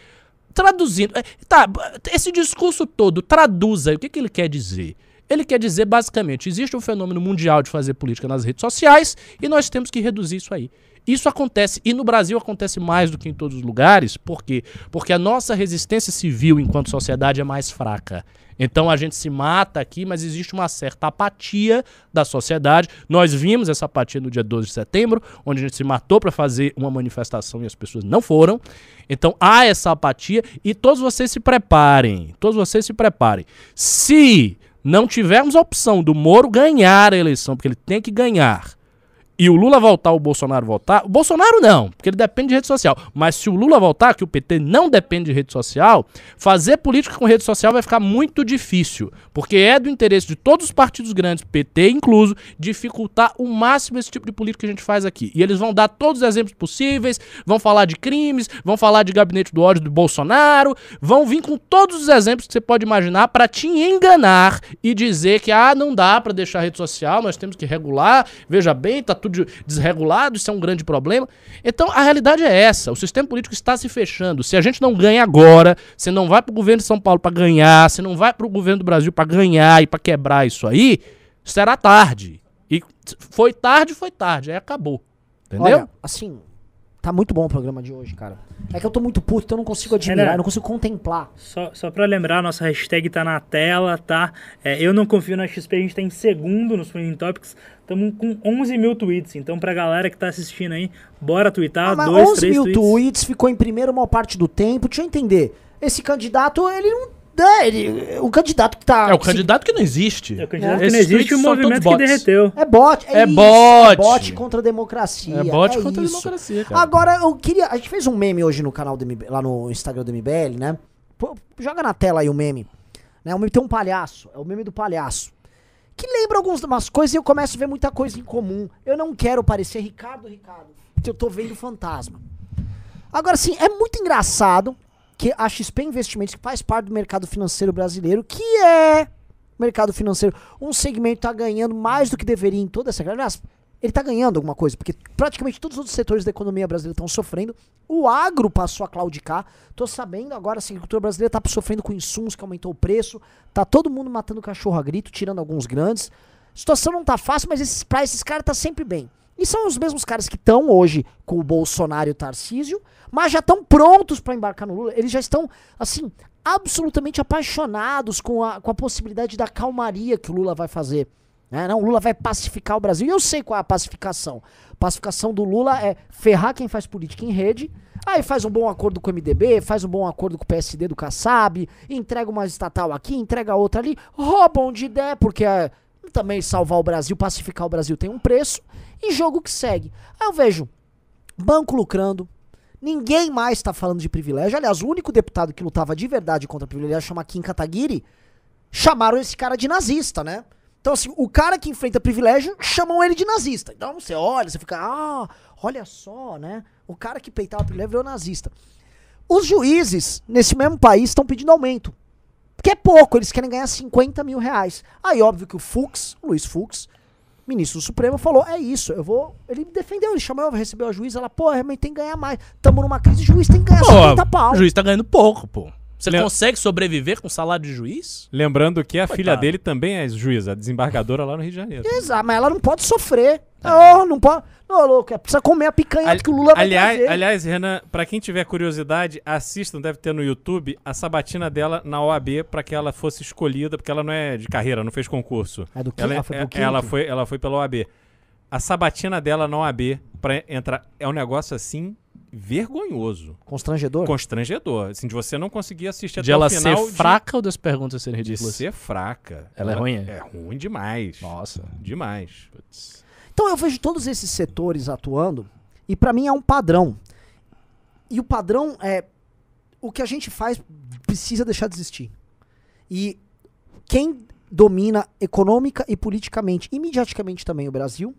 Traduzindo, é, tá, esse discurso todo, traduza, o que, que ele quer dizer? Ele quer dizer basicamente: existe um fenômeno mundial de fazer política nas redes sociais e nós temos que reduzir isso aí. Isso acontece, e no Brasil acontece mais do que em todos os lugares, por quê? Porque a nossa resistência civil enquanto sociedade é mais fraca. Então a gente se mata aqui, mas existe uma certa apatia da sociedade. Nós vimos essa apatia no dia 12 de setembro, onde a gente se matou para fazer uma manifestação e as pessoas não foram. Então há essa apatia e todos vocês se preparem. Todos vocês se preparem. Se não tivermos a opção do Moro ganhar a eleição, porque ele tem que ganhar, e o Lula voltar, o Bolsonaro voltar, o Bolsonaro não, porque ele depende de rede social. Mas se o Lula voltar, que o PT não depende de rede social, fazer política com rede social vai ficar muito difícil, porque é do interesse de todos os partidos grandes, PT incluso, dificultar o máximo esse tipo de política que a gente faz aqui. E eles vão dar todos os exemplos possíveis, vão falar de crimes, vão falar de gabinete do ódio do Bolsonaro, vão vir com todos os exemplos que você pode imaginar para te enganar e dizer que ah, não dá para deixar rede social, nós temos que regular. Veja bem, tá tudo desregulado, isso é um grande problema. Então a realidade é essa: o sistema político está se fechando. Se a gente não ganha agora, você não vai pro governo de São Paulo para ganhar, você não vai pro governo do Brasil para ganhar e para quebrar isso aí, será tarde. E foi tarde, foi tarde, aí acabou. Entendeu? Olha, assim, tá muito bom o programa de hoje, cara. É que eu tô muito puto, então eu não consigo admirar, eu não consigo contemplar. Só, só pra lembrar, nossa hashtag tá na tela, tá? É, eu não confio na XP, a gente tá em segundo nos Trending Topics. Estamos com 11 mil tweets. Então, pra galera que tá assistindo aí, bora twittar. Ah, mas dois, 11 três mil tweets. tweets, ficou em primeiro maior parte do tempo. Deixa eu entender. Esse candidato, ele não, ele, o candidato que tá. É o candidato que não existe. É o candidato É. que não existe e o movimento que derreteu. É bot. É, É isso, bot. É bot contra a democracia. É bot contra a isso. democracia, cara. Agora, eu queria. A gente fez um meme hoje no canal do MB, lá no Instagram do MBL, né? Pô, joga na tela aí o meme. Né? O meme tem um palhaço. É o meme do palhaço. Que lembra algumas coisas e eu começo a ver muita coisa em comum. Eu não quero parecer Ricardo Ricardo, porque eu tô vendo fantasma. Agora, sim, é muito engraçado que a XP Investimentos, que faz parte do mercado financeiro brasileiro, que é mercado financeiro, um segmento tá ganhando mais do que deveria em toda essa. Aliás, ele tá ganhando alguma coisa, porque praticamente todos os outros setores da economia brasileira estão sofrendo. O agro passou a claudicar. Tô sabendo agora assim, a agricultura brasileira tá sofrendo com insumos que aumentou o preço. Tá todo mundo matando cachorro a grito, tirando alguns grandes. A situação não tá fácil, mas esses, pra esses caras tá sempre bem. E são os mesmos caras que estão hoje com o Bolsonaro e o Tarcísio, mas já estão prontos para embarcar no Lula. Eles já estão, assim, absolutamente apaixonados com a, com a possibilidade da calmaria que o Lula vai fazer. né? Não, o Lula vai pacificar o Brasil. E eu sei qual é a pacificação. Pacificação do Lula é ferrar quem faz política em rede. Aí faz um bom acordo com o MDB, faz um bom acordo com o PSD do Kassab, entrega uma estatal aqui, entrega outra ali, roubam de ideia, porque é, também salvar o Brasil, pacificar o Brasil tem um preço, e jogo que segue. Aí eu vejo banco lucrando, ninguém mais tá falando de privilégio. Aliás, o único deputado que lutava de verdade contra privilégio chama Kim Kataguiri. Chamaram esse cara de nazista, né? Então, assim, o cara que enfrenta privilégio, chamam ele de nazista. Então, você olha, você fica, ah, olha só, né? O cara que peitava privilégio virou nazista. Os juízes, nesse mesmo país, estão pedindo aumento. Porque é pouco, eles querem ganhar 50 mil reais. Aí, óbvio que o Fux, o Luiz Fux, ministro do Supremo, falou: é isso, eu vou. Ele defendeu, ele chamou, recebeu a juíza, ela, pô, realmente tem que ganhar mais. Tamo numa crise, o juiz tem que ganhar 50 pau. o juiz tá ganhando pouco, pô. Você Lem- consegue sobreviver com salário de juiz? Lembrando que a Coitado. filha dele também é juíza, desembargadora lá no Rio de Janeiro. Exato, mas ela não pode sofrer. Oh, não pode. Não, louco, é, precisa comer a picanha Ali- que o Lula vai aliás, trazer. aliás, Renan, pra quem tiver curiosidade, assistam, deve ter no YouTube, a sabatina dela na OAB pra que ela fosse escolhida, porque ela não é de carreira, não fez concurso. É do quê? Ela, Ah, foi é- pro ela, foi, ela foi pela OAB. A sabatina dela na OAB pra entrar é um negócio assim vergonhoso, Constrangedor? constrangedor, assim, de você não conseguir assistir De até ela o final ser de- fraca ou das perguntas serem de, ridículas? ser fraca. Ela é ruim, é? É ruim demais. Nossa. Demais. Então eu vejo todos esses setores atuando e pra mim é um padrão. E o padrão é o que a gente faz precisa deixar de existir. E quem domina econômica e politicamente, e mediaticamente também o Brasil,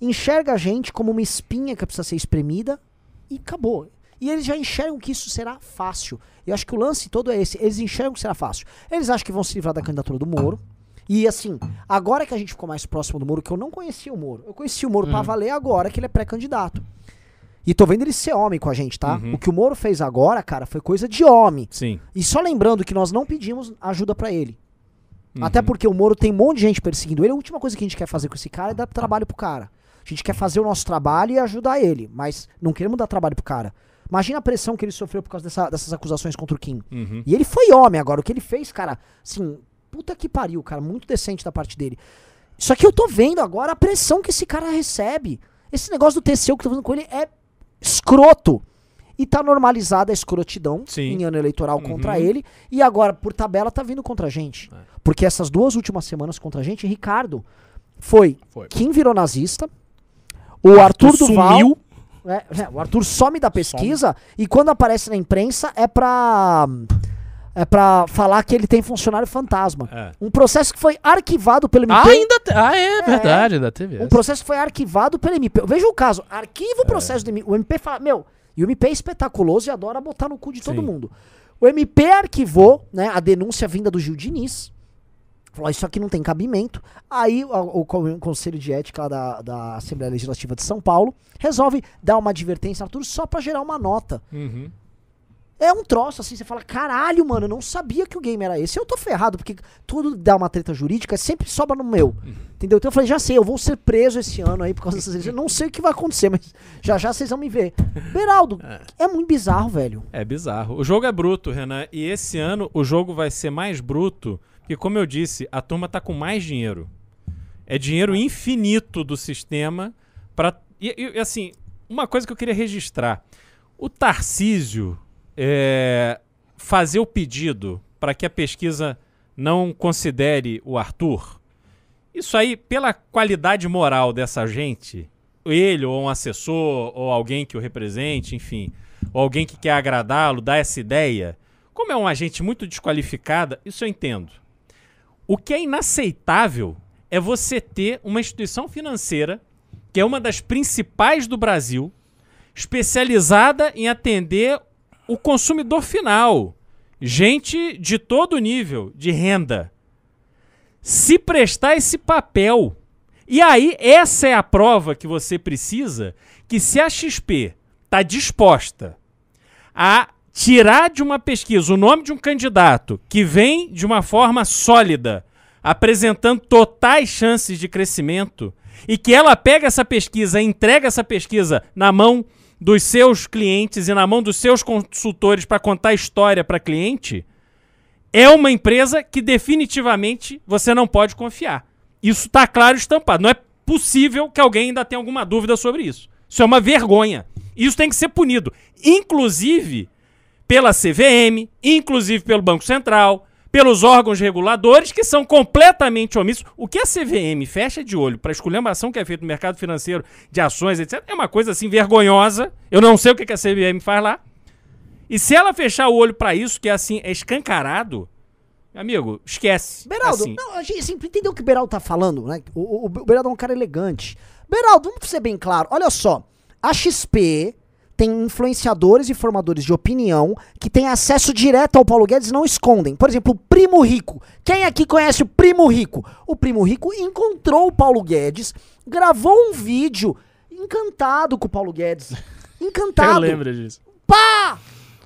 enxerga a gente como uma espinha que precisa ser espremida e acabou. E eles já enxergam que isso será fácil. Eu acho que o lance todo é esse. Eles enxergam que será fácil. Eles acham que vão se livrar da candidatura do Moro. E assim, agora que a gente ficou mais próximo do Moro, que eu não conhecia o Moro. Eu conheci o Moro pra valer agora que ele é pré-candidato. E tô vendo ele ser homem com a gente, tá? Uhum. O que o Moro fez agora, cara, foi coisa de homem. Sim. E só lembrando que nós não pedimos ajuda pra ele. Uhum. Até porque o Moro tem um monte de gente perseguindo ele. A última coisa que a gente quer fazer com esse cara é dar trabalho pro cara. A gente quer fazer o nosso trabalho e ajudar ele, mas não queremos dar trabalho pro cara. Imagina a pressão que ele sofreu por causa dessa- dessas acusações contra o Kim. Uhum. E ele foi homem agora. O que ele fez, cara, assim, puta que pariu, cara, muito decente da parte dele. Só que eu tô vendo agora a pressão que esse cara recebe. Esse negócio do TCU que eu tô fazendo com ele é escroto. E tá normalizada a escrotidão Sim. em ano eleitoral contra Uhum. ele. E agora, por tabela, tá vindo contra a gente. É. Porque essas duas últimas semanas contra a gente, Ricardo, foi, Foi. quem virou nazista, o Arthur, Duval. sumiu. É, é, o Arthur some da pesquisa e quando aparece na imprensa é pra. É pra falar que ele tem funcionário fantasma. É. Um processo que foi arquivado pelo MP. Ah, ainda te- Ah, é verdade, ainda teve Um processo que foi arquivado pelo MP. Veja o caso, arquiva o processo do MP. O MP fala, meu, e o MP é espetaculoso e adora botar no cu de todo Sim. mundo. O MP arquivou, né, a denúncia vinda do Gil Diniz. Falou, isso aqui não tem cabimento. Aí o, o con- Conselho de Ética da, da Assembleia Legislativa de São Paulo resolve dar uma advertência a Arthur só pra gerar uma nota. Uhum. É um troço assim, você fala, caralho, mano, eu não sabia que o game era esse. Eu tô ferrado, porque tudo dá uma treta jurídica, sempre sobra no meu. Entendeu? Então eu falei, já sei, eu vou ser preso esse ano aí por causa dessas eleições. Eu não sei o que vai acontecer, mas já já vocês vão me ver. Beraldo, é muito bizarro, velho. É bizarro. O jogo é bruto, Renan. E esse ano o jogo vai ser mais bruto, porque, como eu disse, a turma tá com mais dinheiro. É dinheiro infinito do sistema para e, e, assim, uma coisa que eu queria registrar. O Tarcísio é, fazer o pedido para que a pesquisa não considere o Arthur? Isso aí, pela qualidade moral dessa gente, ele ou um assessor ou alguém que o represente, enfim, ou alguém que quer agradá-lo, dá essa ideia, como é um agente muito desqualificada, isso eu entendo. O que é inaceitável é você ter uma instituição financeira, que é uma das principais do Brasil, especializada em atender o consumidor final, gente de todo nível de renda, se prestar esse papel. E aí, essa é a prova que você precisa que se a XP está disposta a tirar de uma pesquisa o nome de um candidato que vem de uma forma sólida, apresentando totais chances de crescimento, e que ela pega essa pesquisa entrega essa pesquisa na mão dos seus clientes e na mão dos seus consultores para contar história para cliente, é uma empresa que definitivamente você não pode confiar. Isso está claro estampado. Não é possível que alguém ainda tenha alguma dúvida sobre isso. Isso é uma vergonha. Isso tem que ser punido. Inclusive pela CVM, inclusive pelo Banco Central, pelos órgãos reguladores que são completamente omissos. O que a CVM fecha de olho para a esculhambação que é feita no mercado financeiro de ações, etc., é uma coisa assim vergonhosa. Eu não sei o que a CVM faz lá. E se ela fechar o olho para isso, que é assim, é escancarado, amigo, esquece. Beraldo, Assim. não, a gente sempre entendeu o que o Beraldo tá falando, né? O, o, o Beraldo é um cara elegante. Beraldo, vamos ser bem claro. Olha só, a XP tem influenciadores e formadores de opinião que têm acesso direto ao Paulo Guedes e não escondem. Por exemplo, o Primo Rico. Quem aqui conhece o Primo Rico? O Primo Rico encontrou o Paulo Guedes, gravou um vídeo encantado com o Paulo Guedes. Encantado. Eu lembro disso. Pá!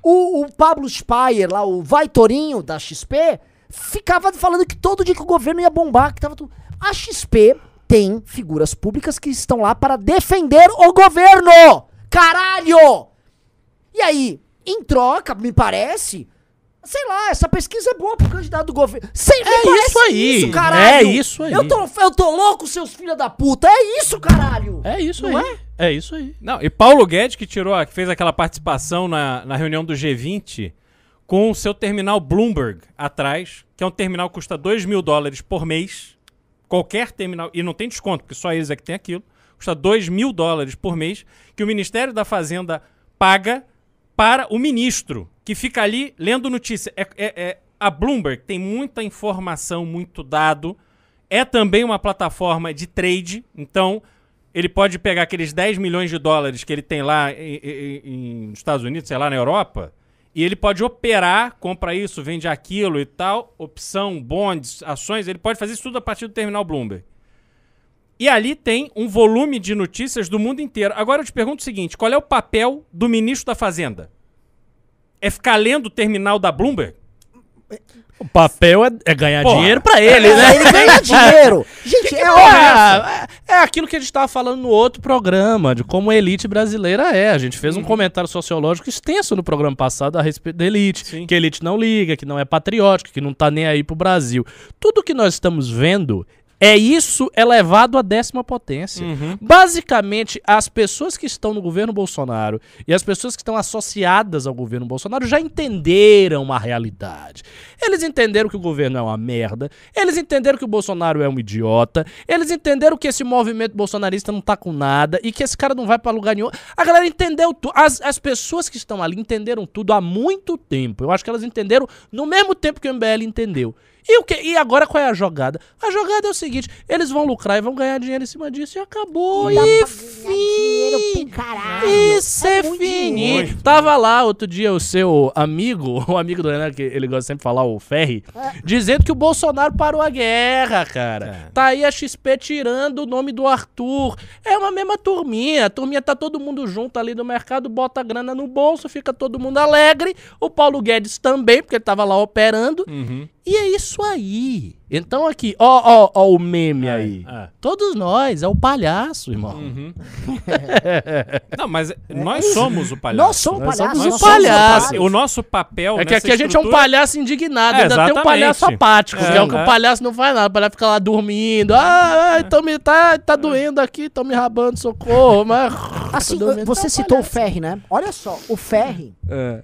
O, o Pablo Speyer, lá, o Vai Torinho da XP, ficava falando que todo dia que o governo ia bombar, que tava tudo. A XP tem figuras públicas que estão lá para defender o governo! Caralho! E aí, em troca, me parece. Sei lá, essa pesquisa é boa pro candidato do governo. Sei, É isso aí, Isso, caralho. é isso aí. Eu tô, eu tô louco, seus filhos da puta. É isso, caralho. É isso Não aí. É? isso aí. Não, e Paulo Guedes que tirou, que fez aquela participação na, na reunião do G20 com o seu terminal Bloomberg atrás, que é um terminal que custa 2 mil dólares por mês. Qualquer terminal, e não tem desconto, porque só eles é que tem aquilo. Custa 2 mil dólares por mês, que o Ministério da Fazenda paga para o ministro, que fica ali lendo notícia. É, é- é- a Bloomberg tem muita informação, muito dado. É também uma plataforma de trade, então ele pode pegar aqueles 10 milhões de dólares que ele tem lá em, nos Estados Unidos, sei lá, na Europa, e ele pode operar, compra isso, vende aquilo e tal, opção, bonds, ações, ele pode fazer isso tudo a partir do terminal Bloomberg. E ali tem um volume de notícias do mundo inteiro. Agora eu te pergunto o seguinte: qual é o papel do ministro da Fazenda? É ficar lendo o terminal da Bloomberg? O papel é, é ganhar Porra. dinheiro pra ele, É, né? ele ganha dinheiro. Gente, é óbvio. É, é, é aquilo que a gente tava falando no outro programa, de como a elite brasileira é. A gente fez Uhum. um comentário sociológico extenso no programa passado a respeito da elite. Sim. Que a elite não liga, que não é patriótica, que não tá nem aí pro Brasil. Tudo que nós estamos vendo é isso elevado à décima potência. Uhum. Basicamente, as pessoas que estão no governo Bolsonaro e as pessoas que estão associadas ao governo Bolsonaro já entenderam a realidade. Eles entenderam que o governo é uma merda, eles entenderam que o Bolsonaro é um idiota, eles entenderam que esse movimento bolsonarista não tá com nada e que esse cara não vai pra lugar nenhum. A galera entendeu tudo. As, as pessoas que estão ali entenderam tudo há muito tempo. Eu acho que elas entenderam no mesmo tempo que o MBL entendeu. E, o que, e agora qual é a jogada? A jogada é o seguinte: eles vão lucrar e vão ganhar dinheiro em cima disso e acabou. Dá E fim. Isso é, fini. dinheiro. Tava lá outro dia o seu amigo, o amigo do Renan, que ele gosta sempre de falar, o Ferri, dizendo que o Bolsonaro parou a guerra, cara. É. Tá aí a XP tirando o nome do Arthur. É uma mesma turminha. A turminha tá todo mundo junto ali no mercado, bota a grana no bolso, fica todo mundo alegre. O Paulo Guedes também, porque ele tava lá operando. Uhum. E é isso aí. Então aqui, ó, ó, ó o meme aí. é. Todos nós, é o palhaço, irmão. Uhum. Não, mas nós somos o palhaço. Nós somos Nós somos nós o palhaço. O nosso papel É que aqui a gente é um estrutura- palhaço indignado, É, ainda tem um exatamente. palhaço apático, que é o que É. o palhaço não faz nada. O palhaço fica lá dormindo. Ah, ai, tão me, tá, tá doendo aqui, tão me rabando, socorro. Mas... Assim, Tô dormindo, você tá citou o. Ferri, né? Olha só, o Ferri, É.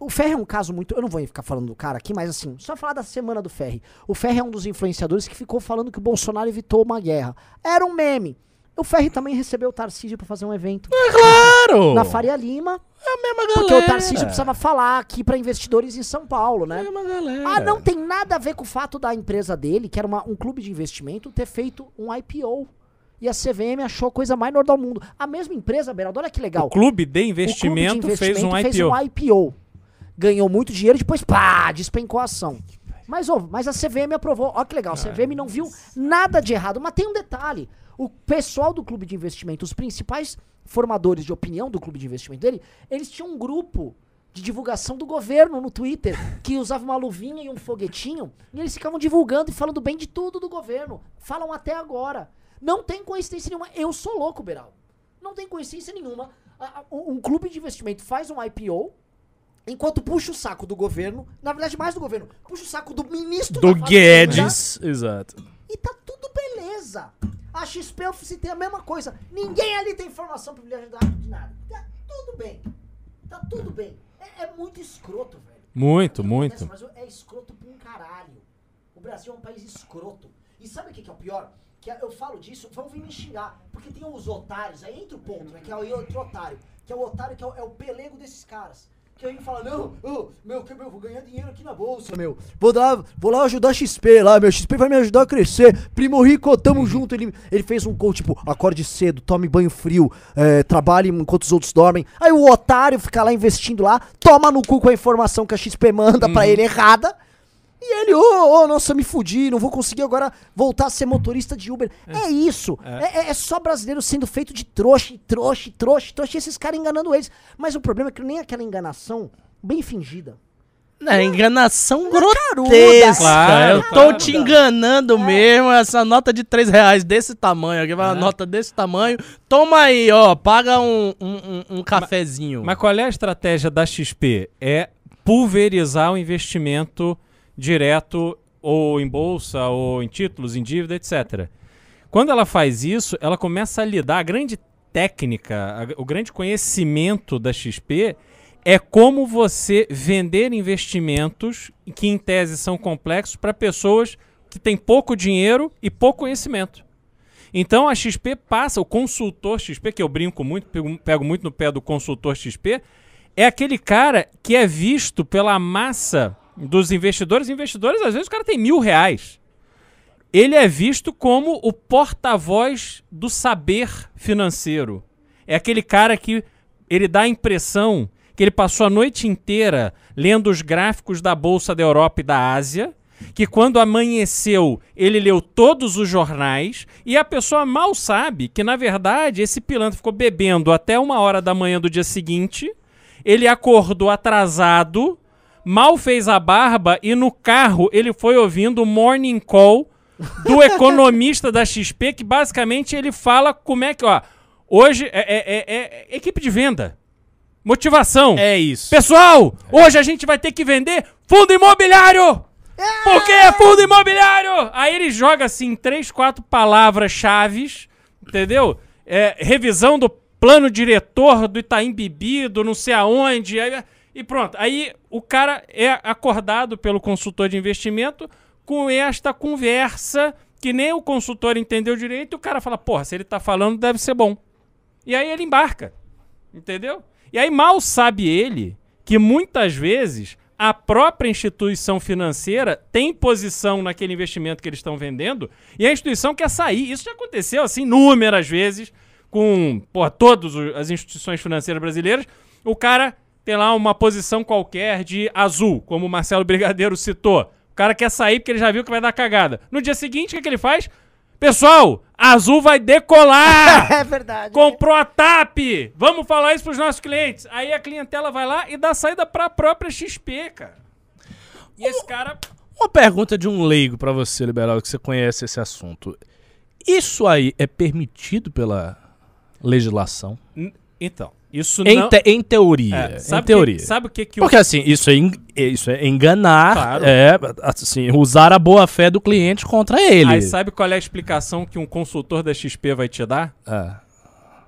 o Ferri é um caso muito. Eu não vou ficar falando do cara aqui, mas assim, só falar da semana do Ferri. O Ferri é um dos influenciadores que ficou falando que o Bolsonaro evitou uma guerra. Era um meme. O Ferri também recebeu o Tarcísio pra fazer um evento Claro! na Faria Lima, É a mesma galera. porque o Tarcísio precisava falar aqui pra investidores em São Paulo, É a né? mesma galera. Ah, não tem nada a ver com o fato da empresa dele, que era uma- um clube de investimento, ter feito um IPO. E a CVM achou a coisa mais normal do mundo. A mesma empresa, Beraldo, olha que legal. O clube de O clube de investimento, fez um fez IPO. um IPO. Ganhou muito dinheiro, depois pá, despencou a ação. Mas, ô, mas a CVM aprovou. Olha que legal, a CVM não viu nada de errado. Mas tem um detalhe. O pessoal do clube de investimento, os principais formadores de opinião do clube de investimento dele, eles tinham um grupo de divulgação do governo no Twitter, que usava uma luvinha e um foguetinho, e eles ficavam divulgando e falando bem de tudo do governo. Falam até agora. Não tem coincidência nenhuma. Eu sou louco, Beral. Não tem coincidência nenhuma. Um um clube de investimento faz um IPO, enquanto puxa o saco do governo, na verdade mais do governo, puxa o saco do ministro Do da Guedes. Exato. e tá tudo beleza. A XP eu citei a mesma coisa. Ninguém ali tem informação privilegiada de nada. Tá tudo bem. Tá tudo bem. É, é muito escroto, velho. Muito, muito. acontece, Mas é escroto pra um caralho. O Brasil é um país escroto. E sabe o que, que é o pior? Que eu falo disso, vão vir me xingar. Porque tem os otários, aí entra o ponto, né? Que é o outro otário. Que é o otário que é o, é o pelego desses caras. Que aí fala, não, ô, meu, que meu, vou ganhar dinheiro aqui na bolsa, meu. Vou lá, vou lá ajudar a XP lá, meu. XP vai me ajudar a crescer. Primo Rico, tamo junto. Ele, ele fez um coach, tipo, acorde cedo, tome banho frio, é, trabalhe enquanto os outros dormem. Aí o otário fica lá investindo lá, toma no cu com a informação que a XP manda pra ele errada. E ele, ô, ô, nossa, me fudi, não vou conseguir agora voltar a ser motorista de Uber. É, isso. É. é- é só brasileiro sendo feito de trouxa, trouxa, trouxa, trouxa, e esses caras enganando eles. Mas o problema é que nem aquela enganação bem fingida. É enganação caruda, grotesca. claro, eu tô claro. te enganando mesmo. Essa nota de 3 reais desse tamanho aqui, vai uma nota desse tamanho. Toma aí, ó. Paga um, um, um- um cafezinho. Mas qual é a estratégia da XP? É pulverizar o investimento direto ou em bolsa, ou em títulos, em dívida, etc. Quando ela faz isso, ela começa a lidar. A grande técnica, a- o grande conhecimento da XP é como você vender investimentos que, em tese, são complexos para pessoas que têm pouco dinheiro e pouco conhecimento. Então a XP passa, o consultor XP, que eu brinco muito, pego, pego muito no pé do consultor XP, é aquele cara que é visto pela massa dos investidores. Investidores, às vezes, o cara tem mil reais. Ele é visto como o porta-voz do saber financeiro. É aquele cara que ele dá a impressão que ele passou a noite inteira lendo os gráficos da Bolsa da Europa e da Ásia, que quando amanheceu ele leu todos os jornais e a pessoa mal sabe que, na verdade, esse pilantra ficou bebendo até uma hora da manhã do dia seguinte, ele acordou atrasado, mal fez a barba e no carro ele foi ouvindo o morning call do economista da XP, que basicamente ele fala como é que, ó, hoje é, é- é- é equipe de venda, motivação. É isso. Pessoal, hoje a gente vai ter que vender fundo imobiliário! Porque é fundo imobiliário! Aí ele joga assim três, quatro palavras-chaves, entendeu? É, revisão do plano diretor do Itaim Bibi, do não sei aonde, aí- e pronto. Aí o cara é acordado pelo consultor de investimento com esta conversa que nem o consultor entendeu direito, e o cara fala, porra, se ele tá falando deve ser bom. E aí ele embarca. Entendeu? E aí mal sabe ele que muitas vezes a própria instituição financeira tem posição naquele investimento que eles estão vendendo e a instituição quer sair. Isso já aconteceu assim inúmeras vezes com todas as instituições financeiras brasileiras. O cara tem lá uma posição qualquer de azul, como o Marcelo Brigadeiro citou. O cara quer sair porque ele já viu que vai dar cagada. No dia seguinte, o que, que ele faz? Pessoal, azul vai decolar! É verdade. Comprou a TAP! Vamos falar isso pros nossos clientes. Aí a clientela vai lá e dá saída pra própria XP, cara. E esse cara. Uma pergunta de um leigo pra você, liberal, que você conhece esse assunto. Isso aí é permitido pela legislação? N- Então, isso Em, não. te- em teoria. É, em sabe, teoria. Que, sabe o que que o. Porque assim, isso é, en- isso é enganar, Claro. é, assim, usar a boa fé do cliente contra ele. Aí sabe qual é a explicação que um consultor da XP vai te dar? Ah.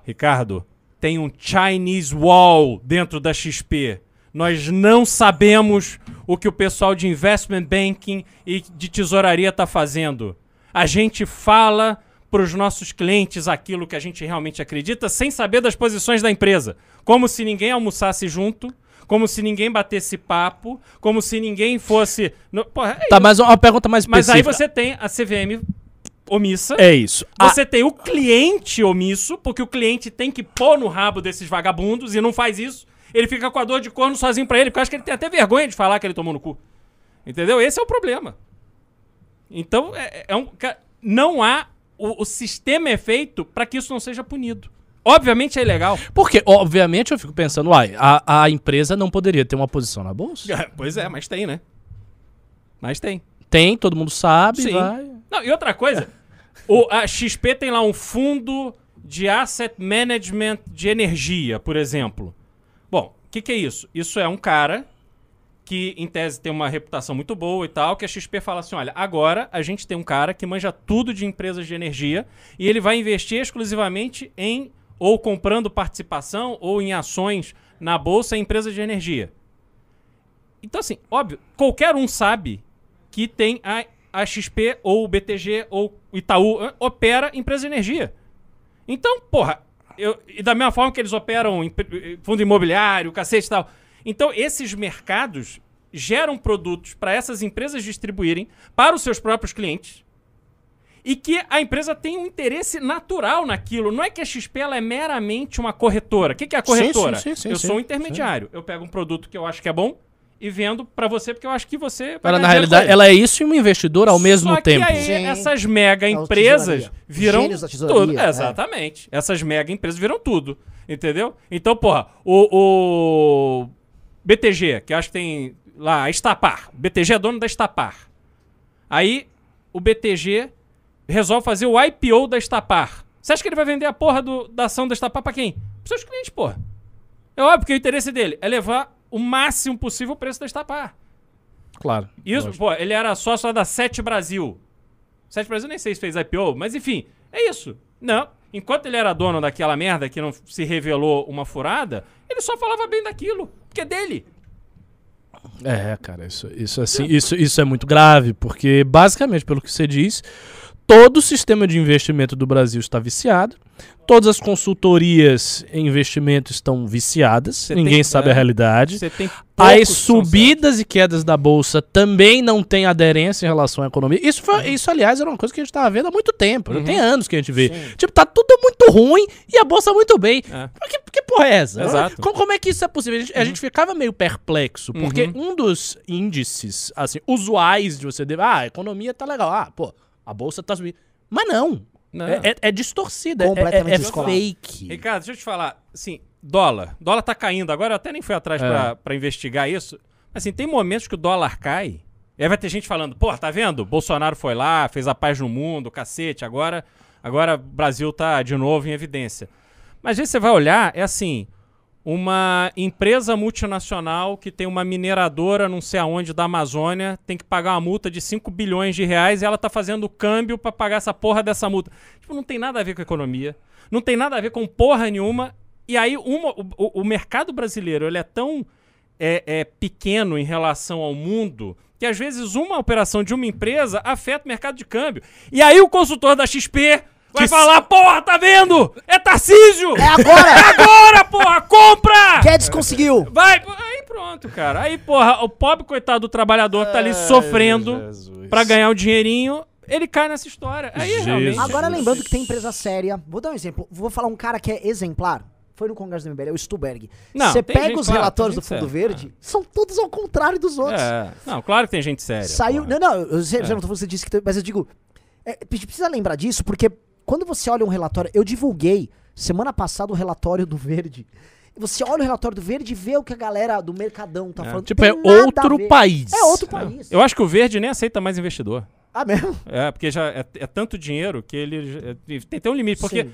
Ricardo, tem um Chinese Wall dentro da XP. Nós não sabemos o que o pessoal de investment banking e de tesouraria está fazendo. A gente fala para os nossos clientes aquilo que a gente realmente acredita sem saber das posições da empresa. Como se ninguém almoçasse junto, como se ninguém batesse papo, como se ninguém fosse. No, porra, é Tá, mas uma pergunta mais Mas específica. aí você tem a CVM omissa. É isso. Você tem o cliente omisso, porque o cliente tem que pôr no rabo desses vagabundos e não faz isso. Ele fica com a dor de corno sozinho pra ele, porque eu acho que ele tem até vergonha de falar que ele tomou no cu. Entendeu? Esse é o problema. Então, é, é um. Não há. O, o sistema é feito pra que isso não seja punido. Obviamente é ilegal. Porque, obviamente, eu fico pensando, uai, a, a empresa não poderia ter uma posição na bolsa? pois é, mas tem, né? Mas tem. Tem, todo mundo sabe, Sim. vai. Não, e outra coisa, o, a XP tem lá um fundo de asset management de energia, por exemplo. Bom, o que, que é isso? Isso é um cara que, em tese, tem uma reputação muito boa e tal, que a XP fala assim, olha, agora a gente tem um cara que manja tudo de empresas de energia e ele vai investir exclusivamente em ou comprando participação ou em ações na bolsa em empresas de energia. Então, assim, óbvio, qualquer um sabe que tem a, a XP ou o BTG ou o Itaú eh, opera empresa de energia. Então, porra, eu, e da mesma forma que eles operam em eh, fundo imobiliário, cacete e tal. Então, esses mercados geram produtos para essas empresas distribuírem para os seus próprios clientes e que a empresa tem um interesse natural naquilo. Não é que a XP ela é meramente uma corretora. O que, que é a corretora? sim, sim, sim, eu sim, sou um intermediário. Eu pego um produto que eu acho que é bom e vendo para você porque eu acho que você Ela, ganhar na realidade, ela é isso e uma investidora ao mesmo Só tempo. Que aí Sim. essas mega É empresas viram tudo. é. Exatamente. Essas mega empresas viram tudo. Entendeu? Então, porra, o, o BTG, que acho que tem lá, a Estapar. BTG é dono da Estapar. Aí o BTG resolve fazer o IPO da Estapar. Você acha que ele vai vender a porra do- da ação da Estapar pra quem? Pros seus clientes, porra. É óbvio que o interesse dele é levar o máximo possível o preço da Estapar. Claro. Isso, lógico. pô, ele era sócio lá da Sete Brasil. Sete Brasil nem sei se fez IPO, mas enfim, é isso. Não, enquanto ele era dono daquela merda que não se revelou uma furada, ele só falava bem daquilo, porque é dele. É, cara, isso, isso, assim, isso, isso é muito grave, porque basicamente, pelo que você diz, todo o sistema de investimento do Brasil está viciado, todas as consultorias em investimento estão viciadas, Você ninguém tem- sabe é. a realidade. As subidas e quedas da bolsa também não têm aderência em relação à economia. Isso, foi, isso aliás, era uma coisa que a gente estava vendo há muito tempo. Uhum. tem anos que a gente vê. Tipo, tá tudo muito ruim e a bolsa muito bem. É. Que, que porra é essa? Exato. Co- Como, é que isso é possível? A gente, a gente ficava meio perplexo, porque Uhum. um dos índices, assim, usuais de você... Deve, ah, a economia tá legal. Ah, pô, a bolsa tá subindo. Mas não. Não. É, é- é distorcida. é- Completamente é, é fake. Ricardo, deixa eu te falar, assim, dólar. Dólar tá caindo agora, eu até nem fui atrás É. pra, pra investigar isso. Mas, Assim, tem momentos que o dólar cai. E aí vai ter gente falando, pô, tá vendo? Bolsonaro foi lá, fez a paz no mundo, cacete, agora, agora o Brasil tá de novo em evidência. Mas aí você vai olhar, é assim, uma empresa multinacional que tem uma mineradora não sei aonde da Amazônia tem que pagar uma multa de 5 bilhões de reais e ela tá fazendo câmbio pra pagar essa porra dessa multa. Tipo, não tem nada a ver com a economia, não tem nada a ver com porra nenhuma. E aí uma, o, o- o mercado brasileiro ele é tão é, é, pequeno em relação ao mundo que às vezes uma operação de uma empresa afeta o mercado de câmbio. E aí o consultor da XP vai falar, porra, tá vendo? É Tarcísio! É agora! Agora, porra, compra! Guedes conseguiu! Vai, aí pronto, cara. Aí, porra, o pobre coitado do trabalhador que tá ali sofrendo pra ganhar o dinheirinho, ele cai nessa história. Aí Jesus. realmente. Agora lembrando que tem empresa séria. Vou dar um exemplo. Vou falar um cara que é exemplar. Foi no Congresso do MBL, é o Stuberg. Não, Você pega gente, os claro, relatórios do Fundo séria. Verde, são todos ao contrário dos outros. É. Não, claro que tem gente séria. Saiu. porra. Não, não, eu sei, É. já não tô falando que você disse que. tem- Mas eu digo. é, a gente precisa lembrar disso, porque quando você olha um relatório. Eu divulguei semana passada o relatório do Verde. Você olha o relatório do Verde e vê o que a galera do Mercadão tá É. falando. Tipo, Tem é nada a outro ver. país. É outro É. país. Eu acho que o verde nem aceita mais investidor. Ah, mesmo? É, porque já é, é tanto dinheiro que ele. é- tem até um limite. Porque, Sim.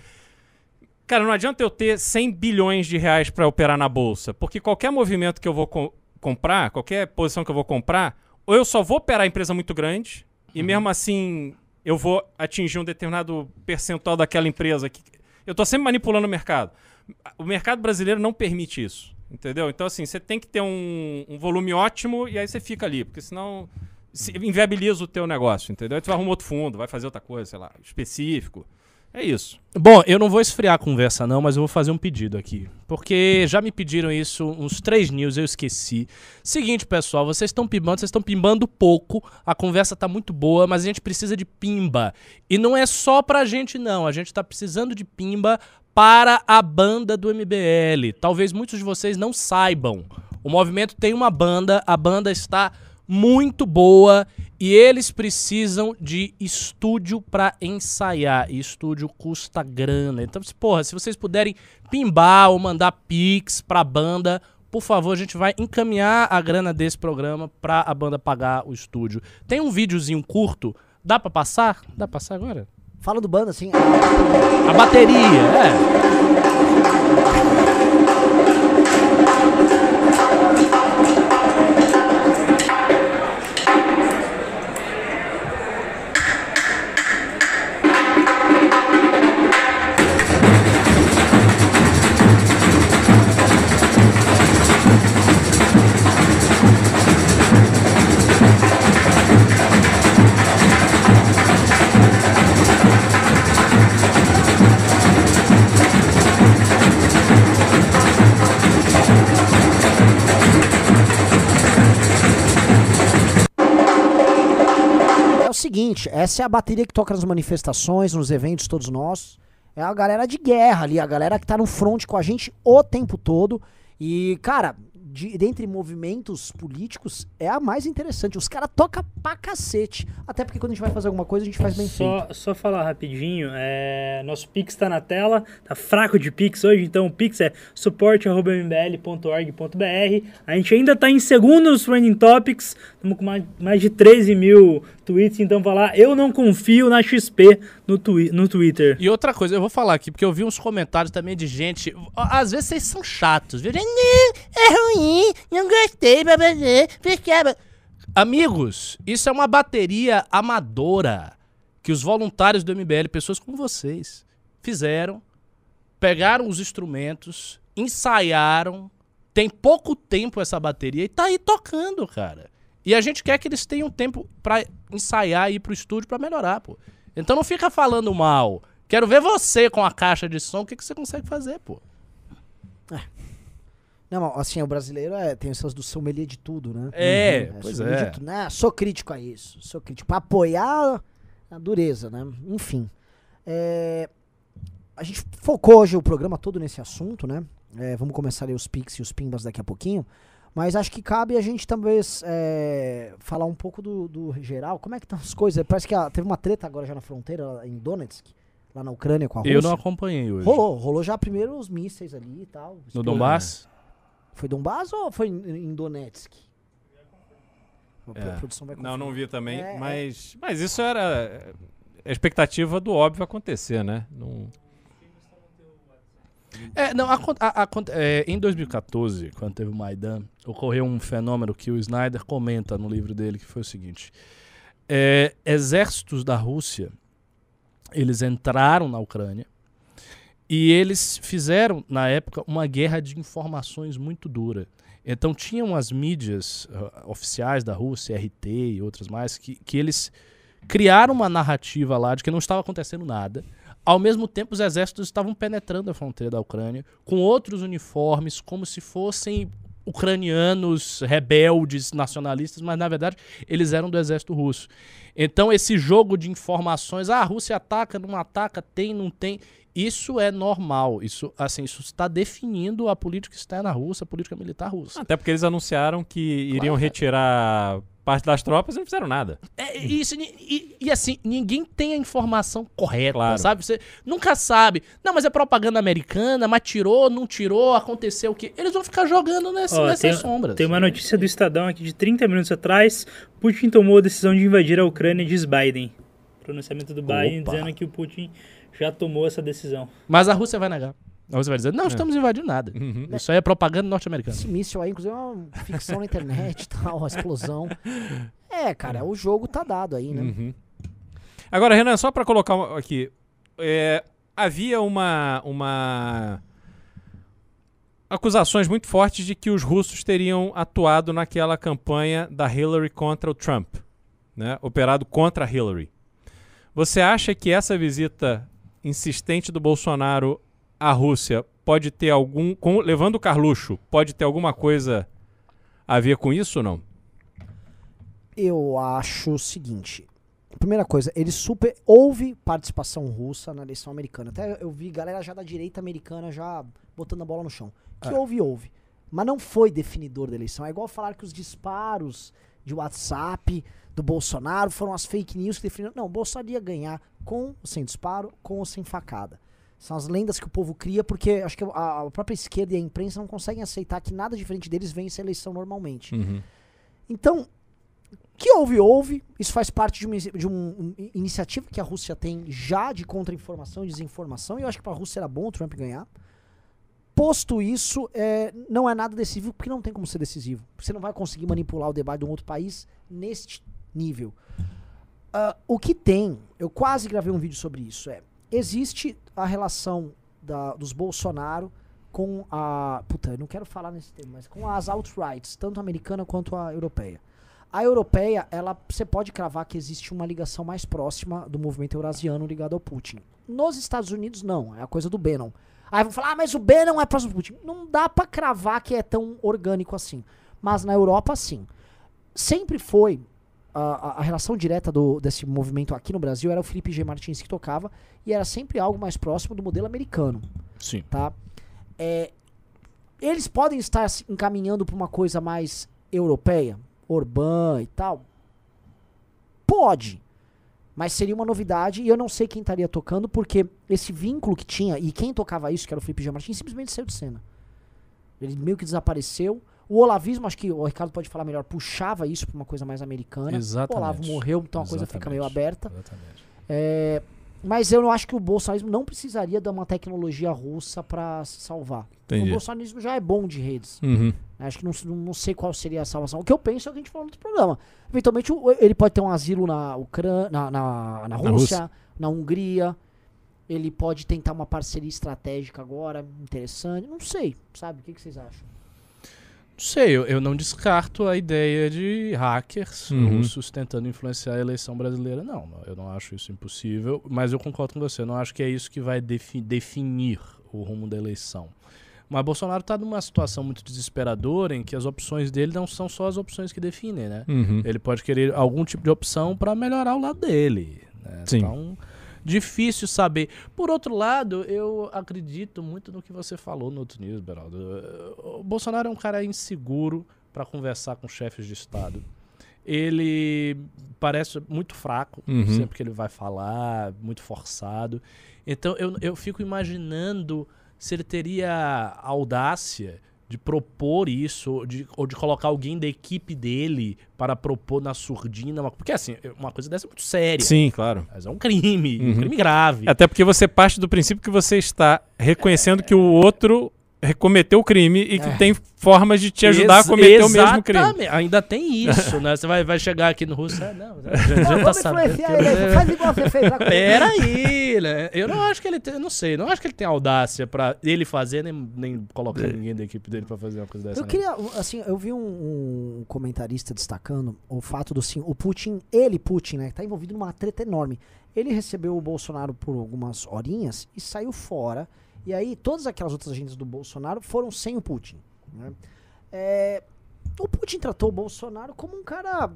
cara, não adianta eu ter 100 bilhões de reais pra operar na bolsa. Porque qualquer movimento que eu vou co- comprar, qualquer posição que eu vou comprar, ou eu só vou operar empresa muito grande, e mesmo assim eu vou atingir um determinado percentual daquela empresa. Que, eu tô sempre manipulando o mercado. O mercado brasileiro não permite isso. Entendeu? Então, assim, você tem que ter um, um volume ótimo e aí você fica ali, porque senão se inviabiliza o teu negócio, entendeu? Aí tu vai arrumar outro fundo, vai fazer outra coisa, sei lá, específico. É isso. Bom, eu não vou esfriar a conversa não, mas eu vou fazer um pedido aqui. Porque já me pediram isso uns três news, eu esqueci. Seguinte, pessoal, vocês estão pimbando, vocês estão pimbando pouco. A conversa tá muito boa, mas a gente precisa de pimba. E não é só pra gente não, a gente tá precisando de pimba para a banda do MBL. Talvez muitos de vocês não saibam. O movimento tem uma banda, a banda está muito boa e eles precisam de estúdio pra ensaiar. E estúdio custa grana. Então, se- porra, se vocês puderem pimbar ou mandar pix pra banda, por favor, a gente vai encaminhar a grana desse programa pra a banda pagar o estúdio. Tem um videozinho curto, dá pra passar? Dá pra passar agora? Fala do banda, assim. A bateria, é. Essa é a bateria que toca nas manifestações, nos eventos todos nós. É a galera de guerra ali, a galera que tá no front com a gente o tempo todo. E, cara, de, dentre movimentos políticos, é a mais interessante. Os caras tocam pra cacete. Até porque quando a gente vai fazer alguma coisa, a gente faz bem feito. Só, só falar rapidinho, é, nosso Pix tá na tela, tá fraco de Pix hoje, então o Pix é suporte.mbl.org.br. A gente ainda tá em segundo nos Trending Topics, estamos com mais, mais de 13 mil tweets, então vai lá, eu não confio na XP no, twi no Twitter. E outra coisa, eu vou falar aqui, porque eu vi uns comentários também de gente. Às vezes vocês são chatos, viu? É ruim, não gostei, blá, blá, porque... Amigos, isso é uma bateria amadora que os voluntários do MBL, pessoas como vocês, fizeram, pegaram os instrumentos, ensaiaram, tem pouco tempo essa bateria e tá aí tocando, cara. E a gente quer que eles tenham tempo pra ensaiar e ir pro estúdio pra melhorar, pô. Então não fica falando mal. Quero ver você com a caixa de som, o que, que você consegue fazer, pô. Não, assim, o brasileiro é, tem essas do sommelier de tudo, né? É, pois sommelier é. de tudo, né? Sou crítico a isso. Sou crítico. Pra apoiar a dureza, né? Enfim. É, a gente focou hoje o programa todo nesse assunto, né? É, vamos começar a ler os pics e os pimbas daqui a pouquinho. Mas acho que cabe a gente talvez é, falar um pouco do, do geral. Como é que estão as coisas? Parece que ah, teve uma treta agora já na fronteira, em Donetsk, lá na Ucrânia com a Rússia. Eu não acompanhei hoje. Rolou, rolou já primeiro os mísseis ali e tal. No. Donbass? Foi Donbass ou foi em Donetsk? A É. produção vai Não, não vi também, É, é. mas, mas isso era a expectativa do óbvio acontecer, né? Não... É, não, acon- a- acon- é, em 2014, quando teve o Maidan, ocorreu um fenômeno que o Snyder comenta no livro dele, que foi o seguinte. É, exércitos da Rússia, eles entraram na Ucrânia e eles fizeram, na época, uma guerra de informações muito dura. Então tinham as mídias ah, oficiais da Rússia, RT e outras mais, que, que eles criaram uma narrativa lá de que não estava acontecendo nada. Ao mesmo tempo, os exércitos estavam penetrando a fronteira da Ucrânia com outros uniformes, como se fossem ucranianos rebeldes, nacionalistas, mas na verdade eles eram do exército russo. Então, esse jogo de informações, ah, a Rússia ataca, não ataca, tem, não tem, isso é normal. Isso, assim, isso está definindo a política externa russa, a política militar russa. Até porque eles anunciaram que iriam retirar parte das tropas e não fizeram nada. É, isso, e, e- assim, ninguém tem a informação correta, Claro. sabe? Você nunca sabe. Não, mas é propaganda americana, mas tirou, não tirou, aconteceu o quê? Eles vão ficar jogando nesse, Ó, nessas tem, sombras. tem uma notícia do Estadão aqui de 30 minutos atrás. Putin tomou a decisão de invadir a Ucrânia, diz Biden. Pronunciamento do Biden Opa. dizendo que o Putin já tomou essa decisão. Mas a Rússia vai negar. A Rússia vai dizer, não, estamos invadindo nada. Uhum. Isso aí é propaganda norte-americana. Esse míssil aí, inclusive, é uma ficção na internet e tal, a explosão. É, cara, o jogo tá dado aí, né? Uhum. Agora, Renan, só para colocar aqui, é, havia uma, uma acusações muito fortes de que os russos teriam atuado naquela campanha da Hillary contra o Trump, né? operado contra a Hillary. Você acha que essa visita insistente do Bolsonaro à Rússia pode ter algum. Com, levando o Carluxo, pode ter alguma coisa a ver com isso ou não? Eu acho o seguinte. Primeira coisa, ele super. Houve participação russa na eleição americana. Até eu vi galera já da direita americana já botando a bola no chão. Que houve, houve. Mas não foi definidor da eleição. É igual falar que os disparos de WhatsApp do Bolsonaro foram as fake news que definiram. Não, o Bolsonaro ia ganhar com ou sem disparo, com ou sem facada. São as lendas que o povo cria, porque acho que a, a própria esquerda e a imprensa não conseguem aceitar que nada diferente deles vence a eleição normalmente. Uhum. Então, que houve, houve. Isso faz parte de uma, de um- um- iniciativa que a Rússia tem já de contra-informação e desinformação. E eu acho que para a Rússia era bom o Trump ganhar. Posto isso, é, não é nada decisivo, porque não tem como ser decisivo. Você não vai conseguir manipular o debate de um outro país neste nível. Ah, o que tem, eu quase gravei um vídeo sobre isso, é existe a relação da- dos Bolsonaro com a. Puta, eu não quero falar nesse termo, mas com as alt-rights, tanto a americana quanto a europeia. A europeia, ela você pode cravar que existe uma ligação mais próxima do movimento eurasiano ligado ao Putin. Nos Estados Unidos, não. É a coisa do Bannon. Aí vão falar, ah, mas o Bannon é próximo do Putin. Não dá pra cravar que é tão orgânico assim. Mas na Europa, sim. Sempre foi. A, a- relação direta do, desse movimento aqui no Brasil era o Felipe G. Martins que tocava. E era sempre algo mais próximo do modelo americano Sim. tá? É, eles podem estar se encaminhando para uma coisa mais europeia, urbana e tal. Pode. Mas seria uma novidade e eu não sei quem estaria tocando, porque esse vínculo que tinha, e quem tocava isso, que era o Felipe G. Martins, simplesmente saiu de cena. Ele meio que desapareceu. O olavismo, acho que o Ricardo pode falar melhor, puxava isso para uma coisa mais americana. Exatamente. O Olavo morreu, então a coisa fica meio Exatamente. aberta. Exatamente. É, mas eu não acho que o bolsonarismo não precisaria de uma tecnologia russa para se salvar. Entendi. O bolsonarismo já é bom de redes. Uhum. Acho que não, não, sei qual seria a salvação. O que eu penso é o que a gente falou no outro programa. Eventualmente ele pode ter um asilo na Ucrânia, na, na, na Rússia, Rússia. na Hungria. Ele pode tentar uma parceria estratégica agora, interessante. Não sei, sabe? O que, que vocês acham? Sei, eu, eu não descarto a ideia de hackers Uhum. russos tentando influenciar a eleição brasileira, não. Eu não acho isso impossível, mas eu concordo com você. Eu não acho que é isso que vai defi- definir o rumo da eleição. Mas Bolsonaro está numa situação muito desesperadora em que as opções dele não são só as opções que definem, né? Uhum. Ele pode querer algum tipo de opção para melhorar o lado dele. né? Sim. Então, difícil saber. Por outro lado, eu acredito muito no que você falou no outro news, Beraldo. O Bolsonaro é um cara inseguro para conversar com chefes de Estado. Ele parece muito fraco Uhum. sempre que ele vai falar, muito forçado. Então eu, eu fico imaginando se ele teria audácia de propor isso, ou de, ou de colocar alguém da equipe dele para propor na surdina. uma- Porque assim, uma coisa dessa é muito séria. Sim, claro. Mas é um crime, um Uhum. crime grave. Até porque você parte do princípio que você está reconhecendo que o outro cometeu o crime e que É. tem formas de te ajudar a Ex- cometer o mesmo crime. Ainda tem isso, né? Você vai, vai chegar aqui no Russo, ah, não, já, já tá sabendo. faz igual você fez lá Peraí, né? Eu não acho que ele tem, não sei, não acho que ele tem audácia pra ele fazer, nem, nem colocar ninguém da equipe dele pra fazer uma coisa dessa. Eu não. queria, assim, eu vi um, um comentarista destacando o fato do sim, o Putin, ele, Putin, né, tá envolvido numa treta enorme. Ele recebeu o Bolsonaro por algumas horinhas e saiu fora. E aí todas aquelas outras agendas do Bolsonaro foram sem o Putin. né? É, o Putin tratou o Bolsonaro como um cara.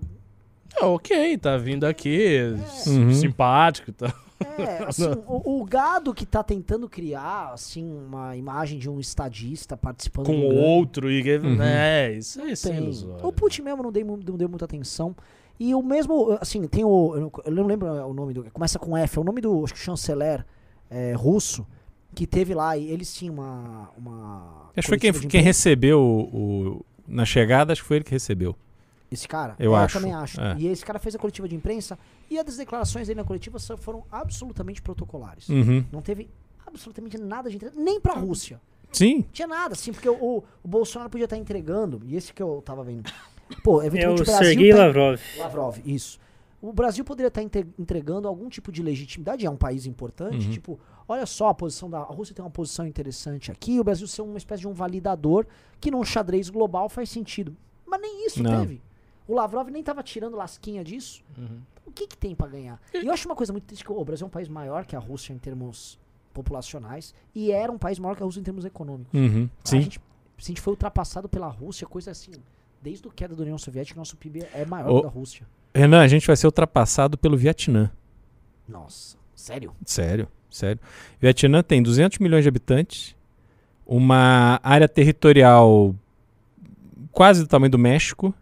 É, ok, tá vindo aqui, Uhum. simpático e tal. É, assim, o, o gado que tá tentando criar, assim, uma imagem de um estadista participando Com um outro, e, Uhum. né? Isso, isso é ilusório. O Putin mesmo não deu, mu- não deu muita atenção. E o mesmo, assim, tem o. Eu não, eu não lembro o nome do. Começa com F, é o nome do acho que chanceler é, russo, que teve lá, e eles tinham uma. uma Acho que foi quem, quem recebeu o, o- Na chegada, acho que foi ele que recebeu. Esse cara? Eu É, acho, também acho. é. E esse cara fez a coletiva de imprensa e as declarações dele na coletiva foram absolutamente protocolares. Uhum. Não teve absolutamente nada de interesse, nem pra Rússia. Sim. Tinha nada, assim, porque o, o Bolsonaro podia estar entregando, e esse que eu tava vendo. Pô, É o eventualmente o Brasil Sergei tá- Lavrov. Lavrov, isso. O Brasil poderia estar entregando algum tipo de legitimidade, é um país importante, Uhum. tipo, olha só a posição da a Rússia tem uma posição interessante aqui, o Brasil ser uma espécie de um validador que num xadrez global faz sentido. Mas nem isso Não. teve. O Lavrov nem tava tirando lasquinha disso. Uhum. O que que tem pra ganhar? E eu acho uma coisa muito triste que o Brasil é um país maior que a Rússia em termos populacionais e era um país maior que a Rússia em termos econômicos. Uhum, A gente, a gente foi ultrapassado pela Rússia, coisa assim. Desde o queda da União Soviética, nosso PIB é maior que da Rússia. Renan, a gente vai ser ultrapassado pelo Vietnã. Nossa, sério? Sério, sério. Vietnã tem 200 milhões de habitantes, uma área territorial quase do tamanho do México,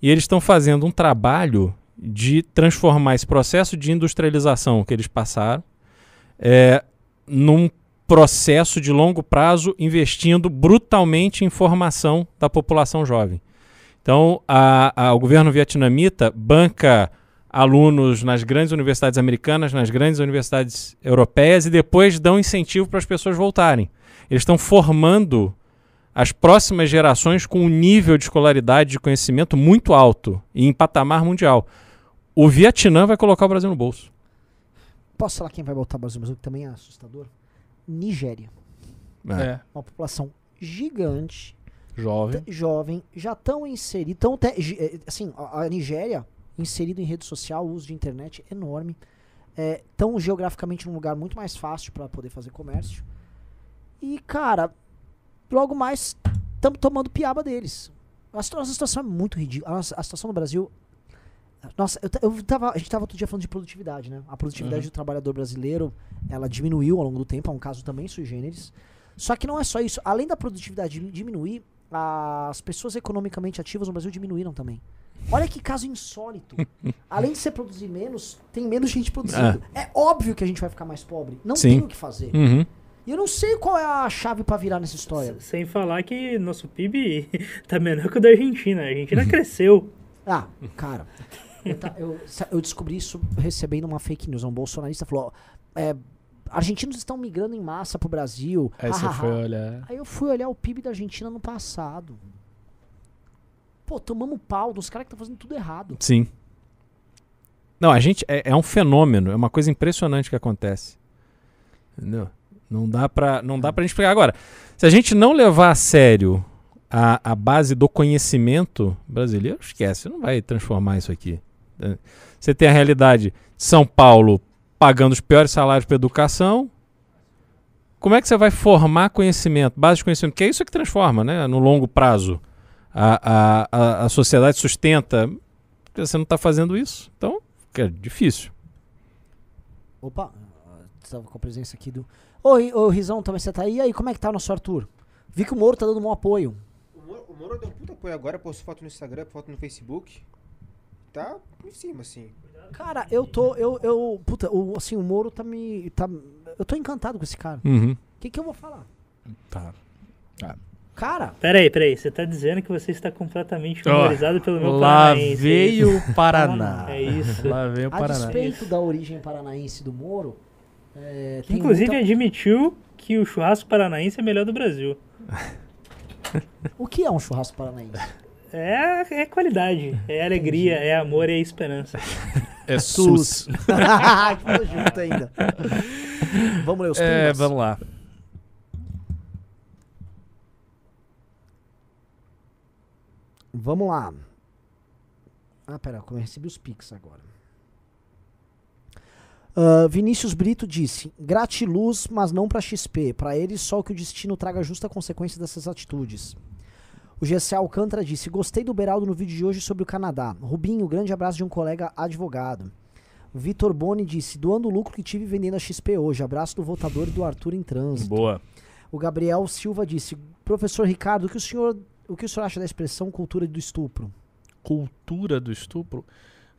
e eles estão fazendo um trabalho de transformar esse processo de industrialização que eles passaram é, num processo de longo prazo, investindo brutalmente em formação da população jovem. Então, a- a- o governo vietnamita banca alunos nas grandes universidades americanas, nas grandes universidades europeias e depois dão incentivo para as pessoas voltarem. Eles estão formando as próximas gerações com um nível de escolaridade, de conhecimento muito alto e em patamar mundial. O Vietnã vai colocar o Brasil no bolso. Posso falar quem vai botar o Brasil no Brasil, que também é assustador? Nigéria. É. Uma população gigante, Jovem. jovem, já estão inseridos. Tão eh, assim, a, a Nigéria, inserido em rede social, o uso de internet enorme. Estão geograficamente num lugar muito mais fácil para poder fazer comércio. E, cara, logo mais estamos tomando piaba deles. A, nossa situação é muito ridícula. A, nossa- a situação no Brasil. Nossa, eu, eu tava, a gente tava outro dia falando de produtividade, né? A produtividade Uhum. do trabalhador brasileiro, ela diminuiu ao longo do tempo, é um caso também sui generis. Só que não é só isso. Além da produtividade dim- diminuir, as pessoas economicamente ativas no Brasil diminuíram também. Olha que caso insólito. Além de você produzir menos, tem menos gente produzindo. É óbvio que a gente vai ficar mais pobre. Não Sim. tem o que fazer. Uhum. E eu não sei qual é a chave pra virar nessa história. Sem falar que nosso PIB tá menor que o da Argentina. A Argentina cresceu. Ah, cara, eu, ta- eu- eu descobri isso recebendo uma fake news. Um bolsonarista falou: ó, é, argentinos estão migrando em massa pro Brasil. Aí você hahaha." foi olhar. Aí eu fui olhar o PIB da Argentina no passado. Pô, tomamos pau dos caras que estão fazendo tudo errado. Sim. Não, a gente é, é um fenômeno, é uma coisa impressionante que acontece. Entendeu? Não dá pra, não dá pra gente explicar. Agora, se a gente não levar a sério a, a base do conhecimento brasileiro, esquece, não vai transformar isso aqui. Você tem a realidade de São Paulo pagando os piores salários para educação. Como é que você vai formar conhecimento, base de conhecimento? Que é isso que transforma, né? No longo prazo. A, a, a, a sociedade sustenta. Você não está fazendo isso. Então, é difícil. Opa, estava com a presença aqui do. Oi, ô Rizão, também você tá aí? E aí, como é que tá o nosso Arthur? Vi que o Moro tá dando um apoio. O Moro, o Moro deu um puta apoio agora, postou foto no Instagram, foto no Facebook. Tá em cima, assim. Cara, eu tô. Eu, eu. Puta, o, assim, o Moro tá me. Tá, eu tô encantado com esse cara. Uhum. O que, que eu vou falar? Tá. Cara, Peraí, peraí. Você tá dizendo que você está completamente memorizado pelo meu Lá paranaense, é veio o Paraná. É isso. Lá veio o a Paraná. despeito da origem paranaense do Moro. é, Inclusive muita- admitiu que o churrasco paranaense é melhor do Brasil. O que é um churrasco paranaense? É, é qualidade, é alegria, é amor e é esperança. É SUS. Tudo junto ainda. Vamos ler os É, pimbas? vamos lá. Vamos lá. Ah, pera, eu recebi os pics agora. Ah, Vinícius Brito disse: gratiluz, mas não pra XP. Pra eles, só que o destino traga justa consequência dessas atitudes. O GC Alcântara disse: Gostei do Beraldo no vídeo de hoje sobre o Canadá. Rubinho, grande abraço de um colega advogado. Vitor Boni disse: Doando o lucro que tive vendendo a XP hoje. Abraço do votador e do Arthur em trânsito. Boa. O Gabriel Silva disse: Professor Ricardo, o que o senhor, o que o senhor acha da expressão cultura do estupro? Cultura do estupro.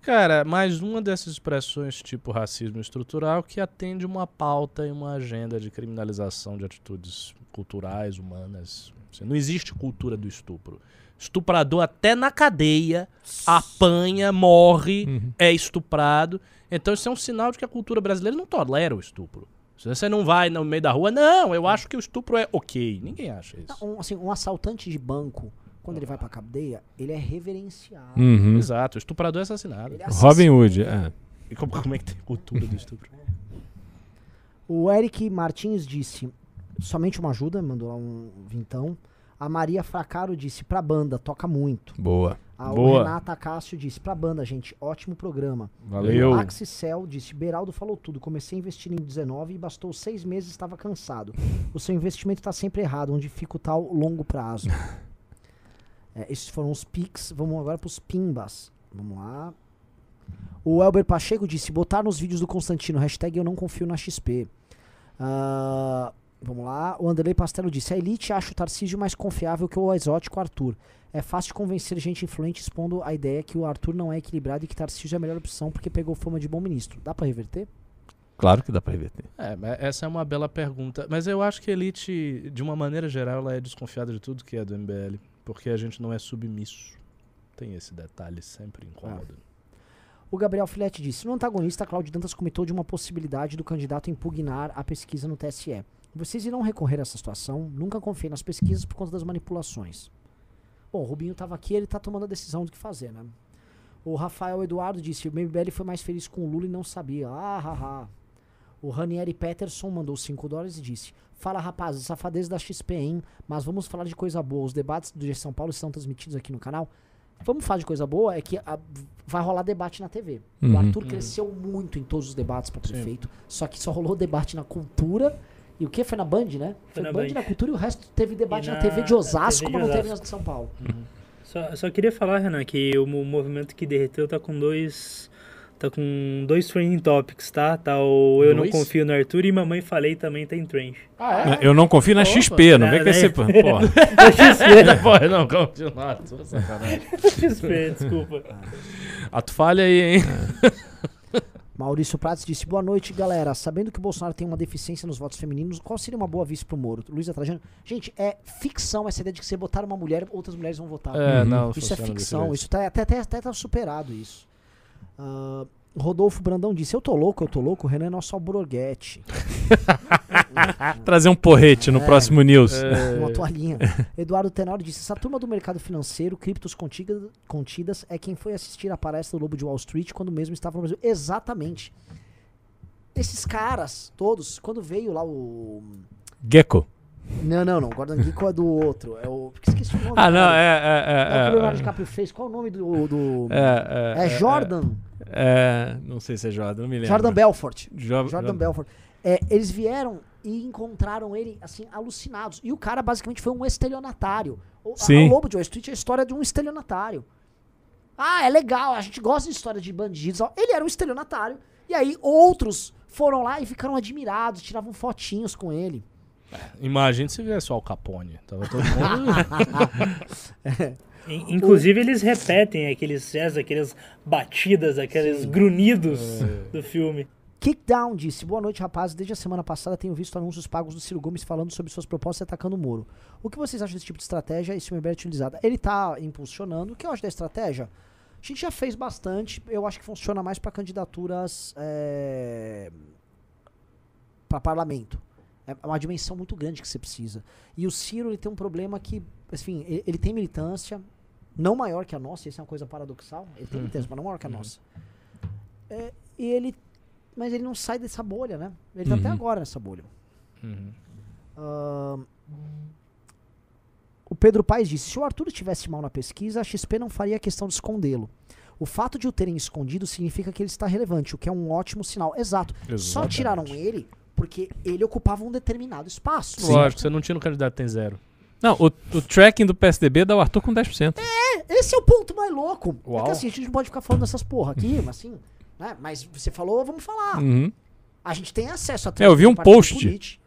Cara, mais uma dessas expressões tipo racismo estrutural que atende uma pauta e uma agenda de criminalização de atitudes culturais, humanas. Assim, Não existe cultura do estupro. Estuprador até na cadeia apanha, morre, Uhum. é estuprado. Então isso é um sinal de que a cultura brasileira não tolera o estupro. Se você não vai no meio da rua, não, eu acho que o estupro é ok. Ninguém acha isso. Um, assim, um assaltante de banco, quando ele vai pra cadeia, ele é reverenciado. Uhum. Exato, o estuprador é assassinado. É Robin. Hood, é. E como, como é que tem cultura do estupro? O Eric Martins disse, somente uma ajuda, mandou lá um vintão. A Maria Fracaro disse, pra banda, toca muito. Boa. A Boa. Renata Cássio disse, pra banda, gente, ótimo programa. Valeu. O Axicel disse, Beraldo falou tudo, comecei a investir em 19 e bastou seis meses estava cansado. O seu investimento está sempre errado, onde fica o tal longo prazo. É, esses foram os pics, vamos agora pros pimbas. Vamos lá. O Elber Pacheco disse, botar nos vídeos do Constantino, hashtag eu não confio na XP. Ah, vamos lá. O Anderley Pastelo disse, a Elite acha o Tarcísio mais confiável que o exótico Arthur. É fácil convencer gente influente expondo a ideia que o Arthur não é equilibrado e que Tarcísio é a melhor opção porque pegou fama de bom ministro. Dá pra reverter? Claro que dá pra reverter. É, essa é uma bela pergunta. Mas eu acho que a elite, de uma maneira geral, ela é desconfiada de tudo que é do MBL. Porque a gente não é submisso. Tem esse detalhe sempre incômodo. O Gabriel Filete disse: No antagonista, Cláudio Dantas comentou de uma possibilidade do candidato impugnar a pesquisa no TSE. Vocês irão recorrer a essa situação? Nunca confiei nas pesquisas por conta das manipulações. Bom, o Rubinho estava aqui, ele está tomando a decisão do que fazer, né? O Rafael Eduardo disse: O MBL foi mais feliz com o Lula e não sabia. Ah, ha, ha. O Ranieri Peterson mandou 5 dólares e disse: Fala rapazes, safadez da XP, hein? Mas vamos falar de coisa boa. Os debates do G São Paulo estão transmitidos aqui no canal. Vamos falar de coisa boa, é que a- vai rolar debate na TV. Uhum. O Arthur cresceu muito em todos os debates para prefeito, só que só rolou debate na cultura. E o que? Foi na Band, né? Foi, na Band, Band. na cultura e o resto teve debate na, na- TV de na Osasco, TV de mas não teve nas de São Paulo. Só, só queria falar, Renan, que o mo- movimento que derreteu tá com dois. Tá com dois trending topics, tá? Tá o Eu Dois? não confio no Arthur e Mamãe Falei também tem trend. Ah, Eu não confio na XP, não vem com esse... Porra. Pô, não, continuar. tô sacanagem. XP, desculpa. Ato falha aí, hein? Maurício Prates disse: Boa noite, galera. Sabendo que o Bolsonaro tem uma deficiência nos votos femininos, qual seria uma boa vice pro Moro? Luísa Trajano. Gente, é ficção essa ideia de que você botar uma mulher, outras mulheres vão votar. É, Uhum. não, Isso é ficção, isso tá, até, até, até tá superado isso. Ah, Rodolfo Brandão disse, eu tô louco, eu tô louco, o Renan é nosso alborguete. Trazer um porrete no É. próximo news. Uma toalhinha. Eduardo Tenório disse, essa turma do mercado financeiro, criptos contiga- contidas, é quem foi assistir a palestra do Lobo de Wall Street quando mesmo estava no Brasil. Exatamente. Esses caras, todos, quando veio lá o... Gecko. Não, não, não, Gordon Gekko é do outro, é o... Esqueci o nome. Ah, não, cara. é... É o que o É, é, Leonardo é, DiCaprio fez. Qual o nome do... do... é, É, Jordan. É, não sei se é Jordan, não me lembro. Jordan Belfort. Jo- Jordan Belfort. É, eles vieram e encontraram ele, assim, alucinados. E o cara basicamente foi um estelionatário. O, a- Sim. o Lobo de Wall Street é a história de um estelionatário. Ah, é legal, a gente gosta de história de bandidos. Ele era um estelionatário. E aí outros foram lá e ficaram admirados, tiravam fotinhos com ele. Imagina se viesse o Al Capone. Tava todo mundo. In- Inclusive, eles repetem aqueles gestos, aquelas batidas, aqueles grunhidos do filme. Kickdown disse: Boa noite, rapazes. Desde a semana passada tenho visto anúncios pagos do Ciro Gomes falando sobre suas propostas e atacando o Moro. O que vocês acham desse tipo de estratégia e se o MBL é utilizada? Ele tá impulsionando. O que eu acho da estratégia? A gente já fez bastante. Eu acho que funciona mais para candidaturas é, para parlamento. É uma dimensão muito grande que você precisa. E o Ciro ele tem um problema que, enfim, ele, ele tem militância, não maior que a nossa, isso é uma coisa paradoxal. Ele tem militância, mas não maior que a nossa. É, e ele mas ele não sai dessa bolha, né? Ele tá até Uhum. agora nessa bolha. Uhum. O Pedro Paes disse: se o Arthur estivesse mal na pesquisa, a XP não faria questão de escondê-lo. O fato de o terem escondido significa que ele está relevante, o que é um ótimo sinal. Exato. Só Exatamente. tiraram ele porque ele ocupava um determinado espaço. Lógico, você não tira no candidato tem zero. Não, o, o tracking do PSDB dá o Arthur com 10%. Esse é o ponto mais louco. É Uau. que assim, a gente não pode ficar falando dessas porra aqui, mas assim, né? Mas você falou, vamos falar. Uhum. A gente tem acesso a É, eu vi um post. político.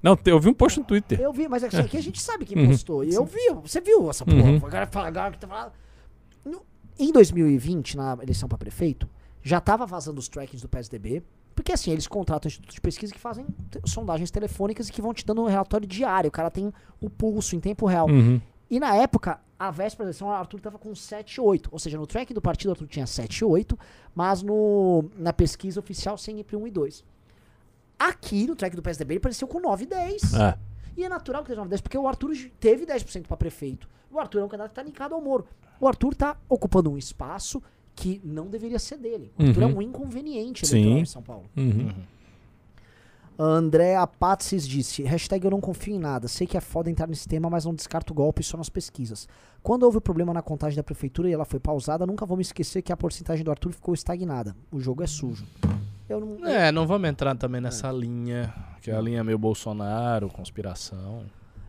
Não, eu vi um post no Twitter. Eu vi, mas é que aqui a gente sabe quem Uhum. postou. E eu vi, você viu essa porra. Uhum. Agora fala, agora que tá falando. Em 2020, na eleição pra prefeito, já tava vazando os trackings do PSDB. Porque assim, eles contratam institutos de pesquisa que fazem sondagens telefônicas e que vão te dando um relatório diário. O cara tem o pulso em tempo real. Uhum. E na época, a véspera da eleição, o Arthur tava com 7 8. Ou seja, no track do partido, o Arthur tinha 7 8, mas no, na pesquisa oficial, sempre 1 e 2. Aqui, no track do PSDB, ele apareceu com 9 e 10. É. E é natural que esteja 9, 10, porque o Arthur teve 10% pra prefeito. O Arthur é um candidato que tá linkado ao Moro. O Arthur tá ocupando um espaço que não deveria ser dele. O Arthur Uhum. é um inconveniente Sim. eleitoral em São Paulo. Uhum. A André Apatsis disse, hashtag eu não confio em nada, sei que é foda entrar nesse tema, mas não descarto golpe só nas pesquisas. Quando houve o problema na contagem da prefeitura e ela foi pausada, nunca vou me esquecer que a porcentagem do Arthur ficou estagnada. O jogo é sujo. Eu não... É, não vamos entrar também nessa linha, que é a linha meio Bolsonaro, conspiração.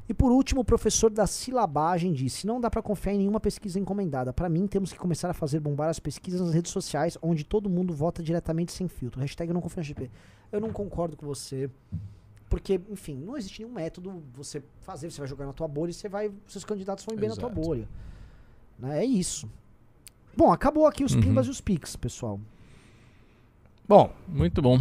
E por último, o professor da silabagem disse: Não dá pra confiar em nenhuma pesquisa encomendada. Pra mim, temos que começar a fazer bombar as pesquisas nas redes sociais, onde todo mundo vota diretamente sem filtro. Hashtag eu não confio na XP. Eu não concordo com você. Porque, enfim, não existe nenhum método você fazer, você vai jogar na tua bolha e você vai. Seus candidatos vão ir bem na tua Exato. bolha. Né? É isso. Bom, acabou aqui os Uhum. pimbas e os pics, pessoal. Bom, Muito bom.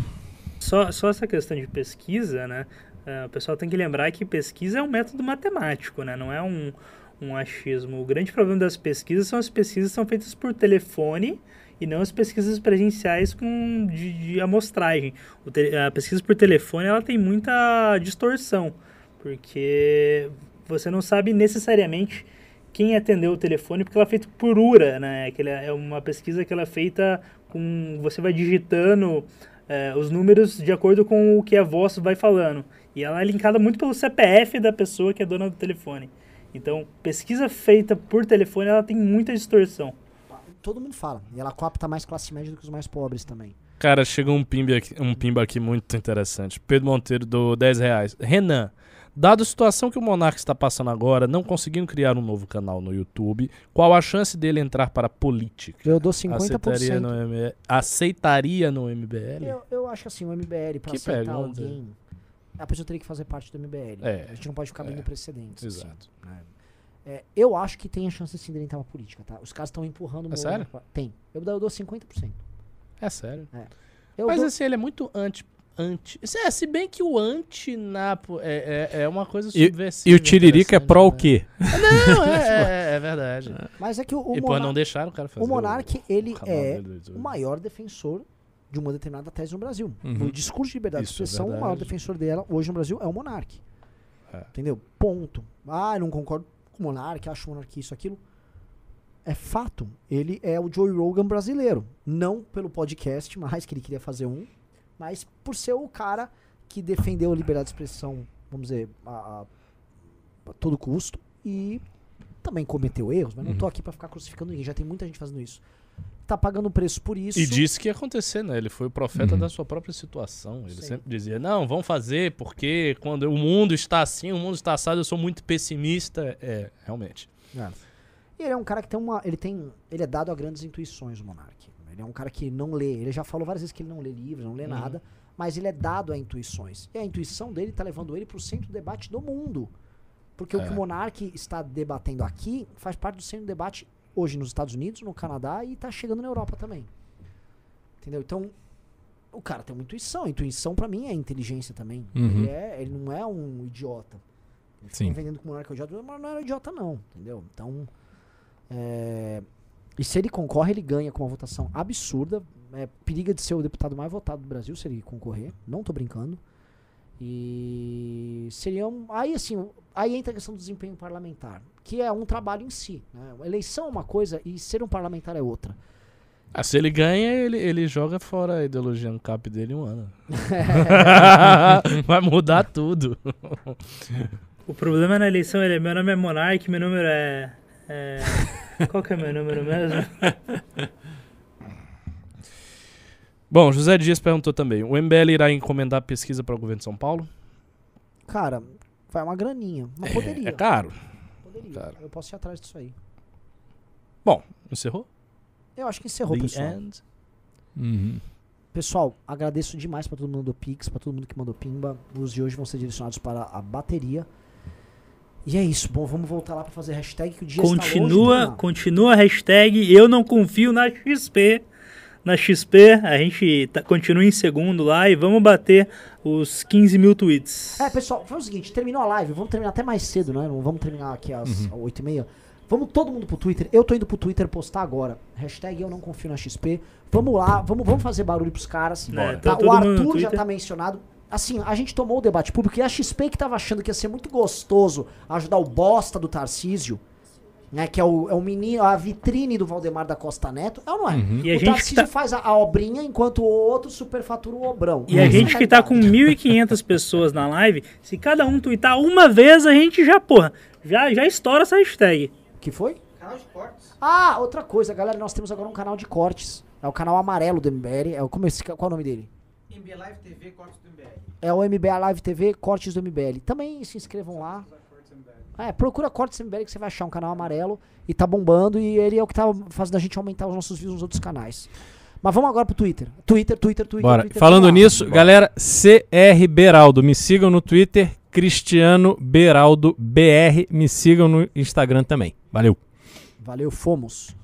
Só, só essa questão de pesquisa, né? Eh, o pessoal tem que lembrar que pesquisa é um método matemático, né? Não é um, um achismo. O grande problema das pesquisas são as pesquisas que são feitas por telefone e não as pesquisas presenciais com, de, de amostragem. Te- a pesquisa por telefone ela tem muita distorção, porque você não sabe necessariamente quem atendeu o telefone, porque ela é feita por URA, né? Que é uma pesquisa que ela é feita com... Você vai digitando é, os números de acordo com o que a voz vai falando. E ela é linkada muito pelo CPF da pessoa que é dona do telefone. Então, pesquisa feita por telefone, ela tem muita distorção. Todo mundo fala. E ela capta mais classe média do que os mais pobres também. cara, chegou um pimba aqui, um pimba aqui muito interessante. Pedro Monteiro do 10 reais. Renan, dado a situação que o Monark está passando agora, não conseguindo criar um novo canal no YouTube, qual a chance dele entrar para a política? Eu dou Aceitaria 50%. no, M... Aceitaria no MBL? Eu, eu acho assim, o MBL, pra Que aceitar pergunta. alguém, a pessoa teria que fazer parte do MBL. É, a gente não pode ficar é, vendo precedentes. assim, exato. né? É, eu acho que tem a chance sim dele entrar na política, tá? Os caras estão empurrando o É sério? pra- Tem. Eu, dou- eu dou 50%. É sério. Eu Mas dou- assim, ele é muito anti. anti... É, se bem que o anti-napo é, é, é uma coisa E- subversiva. E o Tiririca é pró o né? quê? Não, é, é, é verdade. Mas é que o, o, e não deixar o cara fazer. o Monark, ele canal é o maior defensor de uma determinada tese no Brasil. Uhum. O discurso de liberdade Isso de é expressão, o maior defensor dela hoje no Brasil é o Monark. É. Entendeu? Ponto. Ah, eu não concordo com o Monark, acho Monark isso, aquilo. É fato. Ele é o Joey Rogan brasileiro. Não pelo podcast, mas que ele queria fazer um, mas por ser o cara que defendeu a liberdade de expressão, vamos dizer, a, a- todo custo e também cometeu erros, mas não Uhum. tô aqui pra ficar crucificando ninguém, já tem muita gente fazendo isso. Tá pagando preço por isso. E disse que ia acontecer, né? Ele foi o profeta Uhum. da sua própria situação. Ele Sim. sempre dizia: não, vamos fazer, porque quando o mundo está assim, o mundo está assado, eu sou muito pessimista. É, realmente. E ele é um cara que tem uma. Ele tem. Ele é dado a grandes intuições, o Monark. Ele é um cara que não lê. Ele já falou várias vezes que ele não lê livros, não lê Uhum. nada. Mas ele é dado a intuições. E a intuição dele tá levando ele pro centro do debate do mundo. Porque o É. que o Monark está debatendo aqui faz parte do centro do debate hoje nos Estados Unidos, no Canadá e tá chegando na Europa também. Entendeu? Então, o cara tem uma intuição. A intuição, pra mim, é inteligência também. Uhum. Ele, é, ele não é um idiota. Eles Sim. vendendo que o Monark é um idiota, mas não era idiota, não. Entendeu? Então. é, E se ele concorre, ele ganha com uma votação absurda. É, periga de ser o deputado mais votado do Brasil se ele concorrer. Não tô brincando. E seria um. Aí assim, aí entra a questão do desempenho parlamentar, que é um trabalho em si. Né? Eleição é uma coisa e ser um parlamentar é outra. Ah, se ele ganha, ele, ele joga fora a ideologia no cap dele um ano. Vai mudar tudo. O problema na eleição é meu nome é Monark, meu número é. é- Qual que é meu número mesmo? Bom, José Dias perguntou também: o MBL irá encomendar pesquisa para o governo de São Paulo? Cara, vai uma graninha. Mas poderia. É caro. poderia. Cara. Eu posso ir atrás disso aí. Bom, encerrou? Eu acho que encerrou, The pessoal. end. Uhum. Pessoal, agradeço demais pra todo mundo do Pix, pra todo mundo que mandou pimba. Os de hoje vão ser direcionados para a bateria. E é isso. Bom, vamos voltar lá pra fazer hashtag que o dia está longe de Continua, continua a hashtag eu não confio na XP. Na XP, a gente tá- continua em segundo lá e vamos bater os 15 mil tweets. É, pessoal, foi o seguinte, terminou a live, vamos terminar até mais cedo, né? Não vamos terminar aqui às 8h30. Vamos todo mundo pro Twitter. Eu tô indo pro Twitter postar agora. Hashtag eu não confio na XP. Vamos lá, vamos, vamos fazer barulho pros caras. Bora. Tá, o Arthur já tá mencionado. assim, a gente tomou o debate público e a XP que tava achando que ia ser muito gostoso ajudar o bosta do Tarcísio, né? Que é o, é o menino, a vitrine do Valdemar da Costa Neto. É ou não é? E a o gente tá- faz a, a obrinha enquanto o outro superfatura o obrão. E a gente é que tá com realidade. 1.500 pessoas na live, se cada um twittar uma vez, a gente já, porra, já, já estoura essa hashtag. Que foi? Canal de cortes. Ah, outra coisa, galera, nós temos agora um canal de cortes. É o canal amarelo do MBL. É o, como esse, qual é o nome dele? MB Live TV, cortes do MBL. É o MBA Live TV Cortes do MBL. Também se inscrevam lá. É, procura Cortes do MBL que você vai achar um canal amarelo e tá bombando e ele é o que tá fazendo a gente aumentar os nossos views nos outros canais. Mas vamos agora pro Twitter. Twitter, Twitter, Twitter. Bora. Twitter, Falando nisso, galera, CR Beraldo, me sigam no Twitter, Cristiano Beraldo BR, me sigam no Instagram também. Valeu. Valeu, fomos.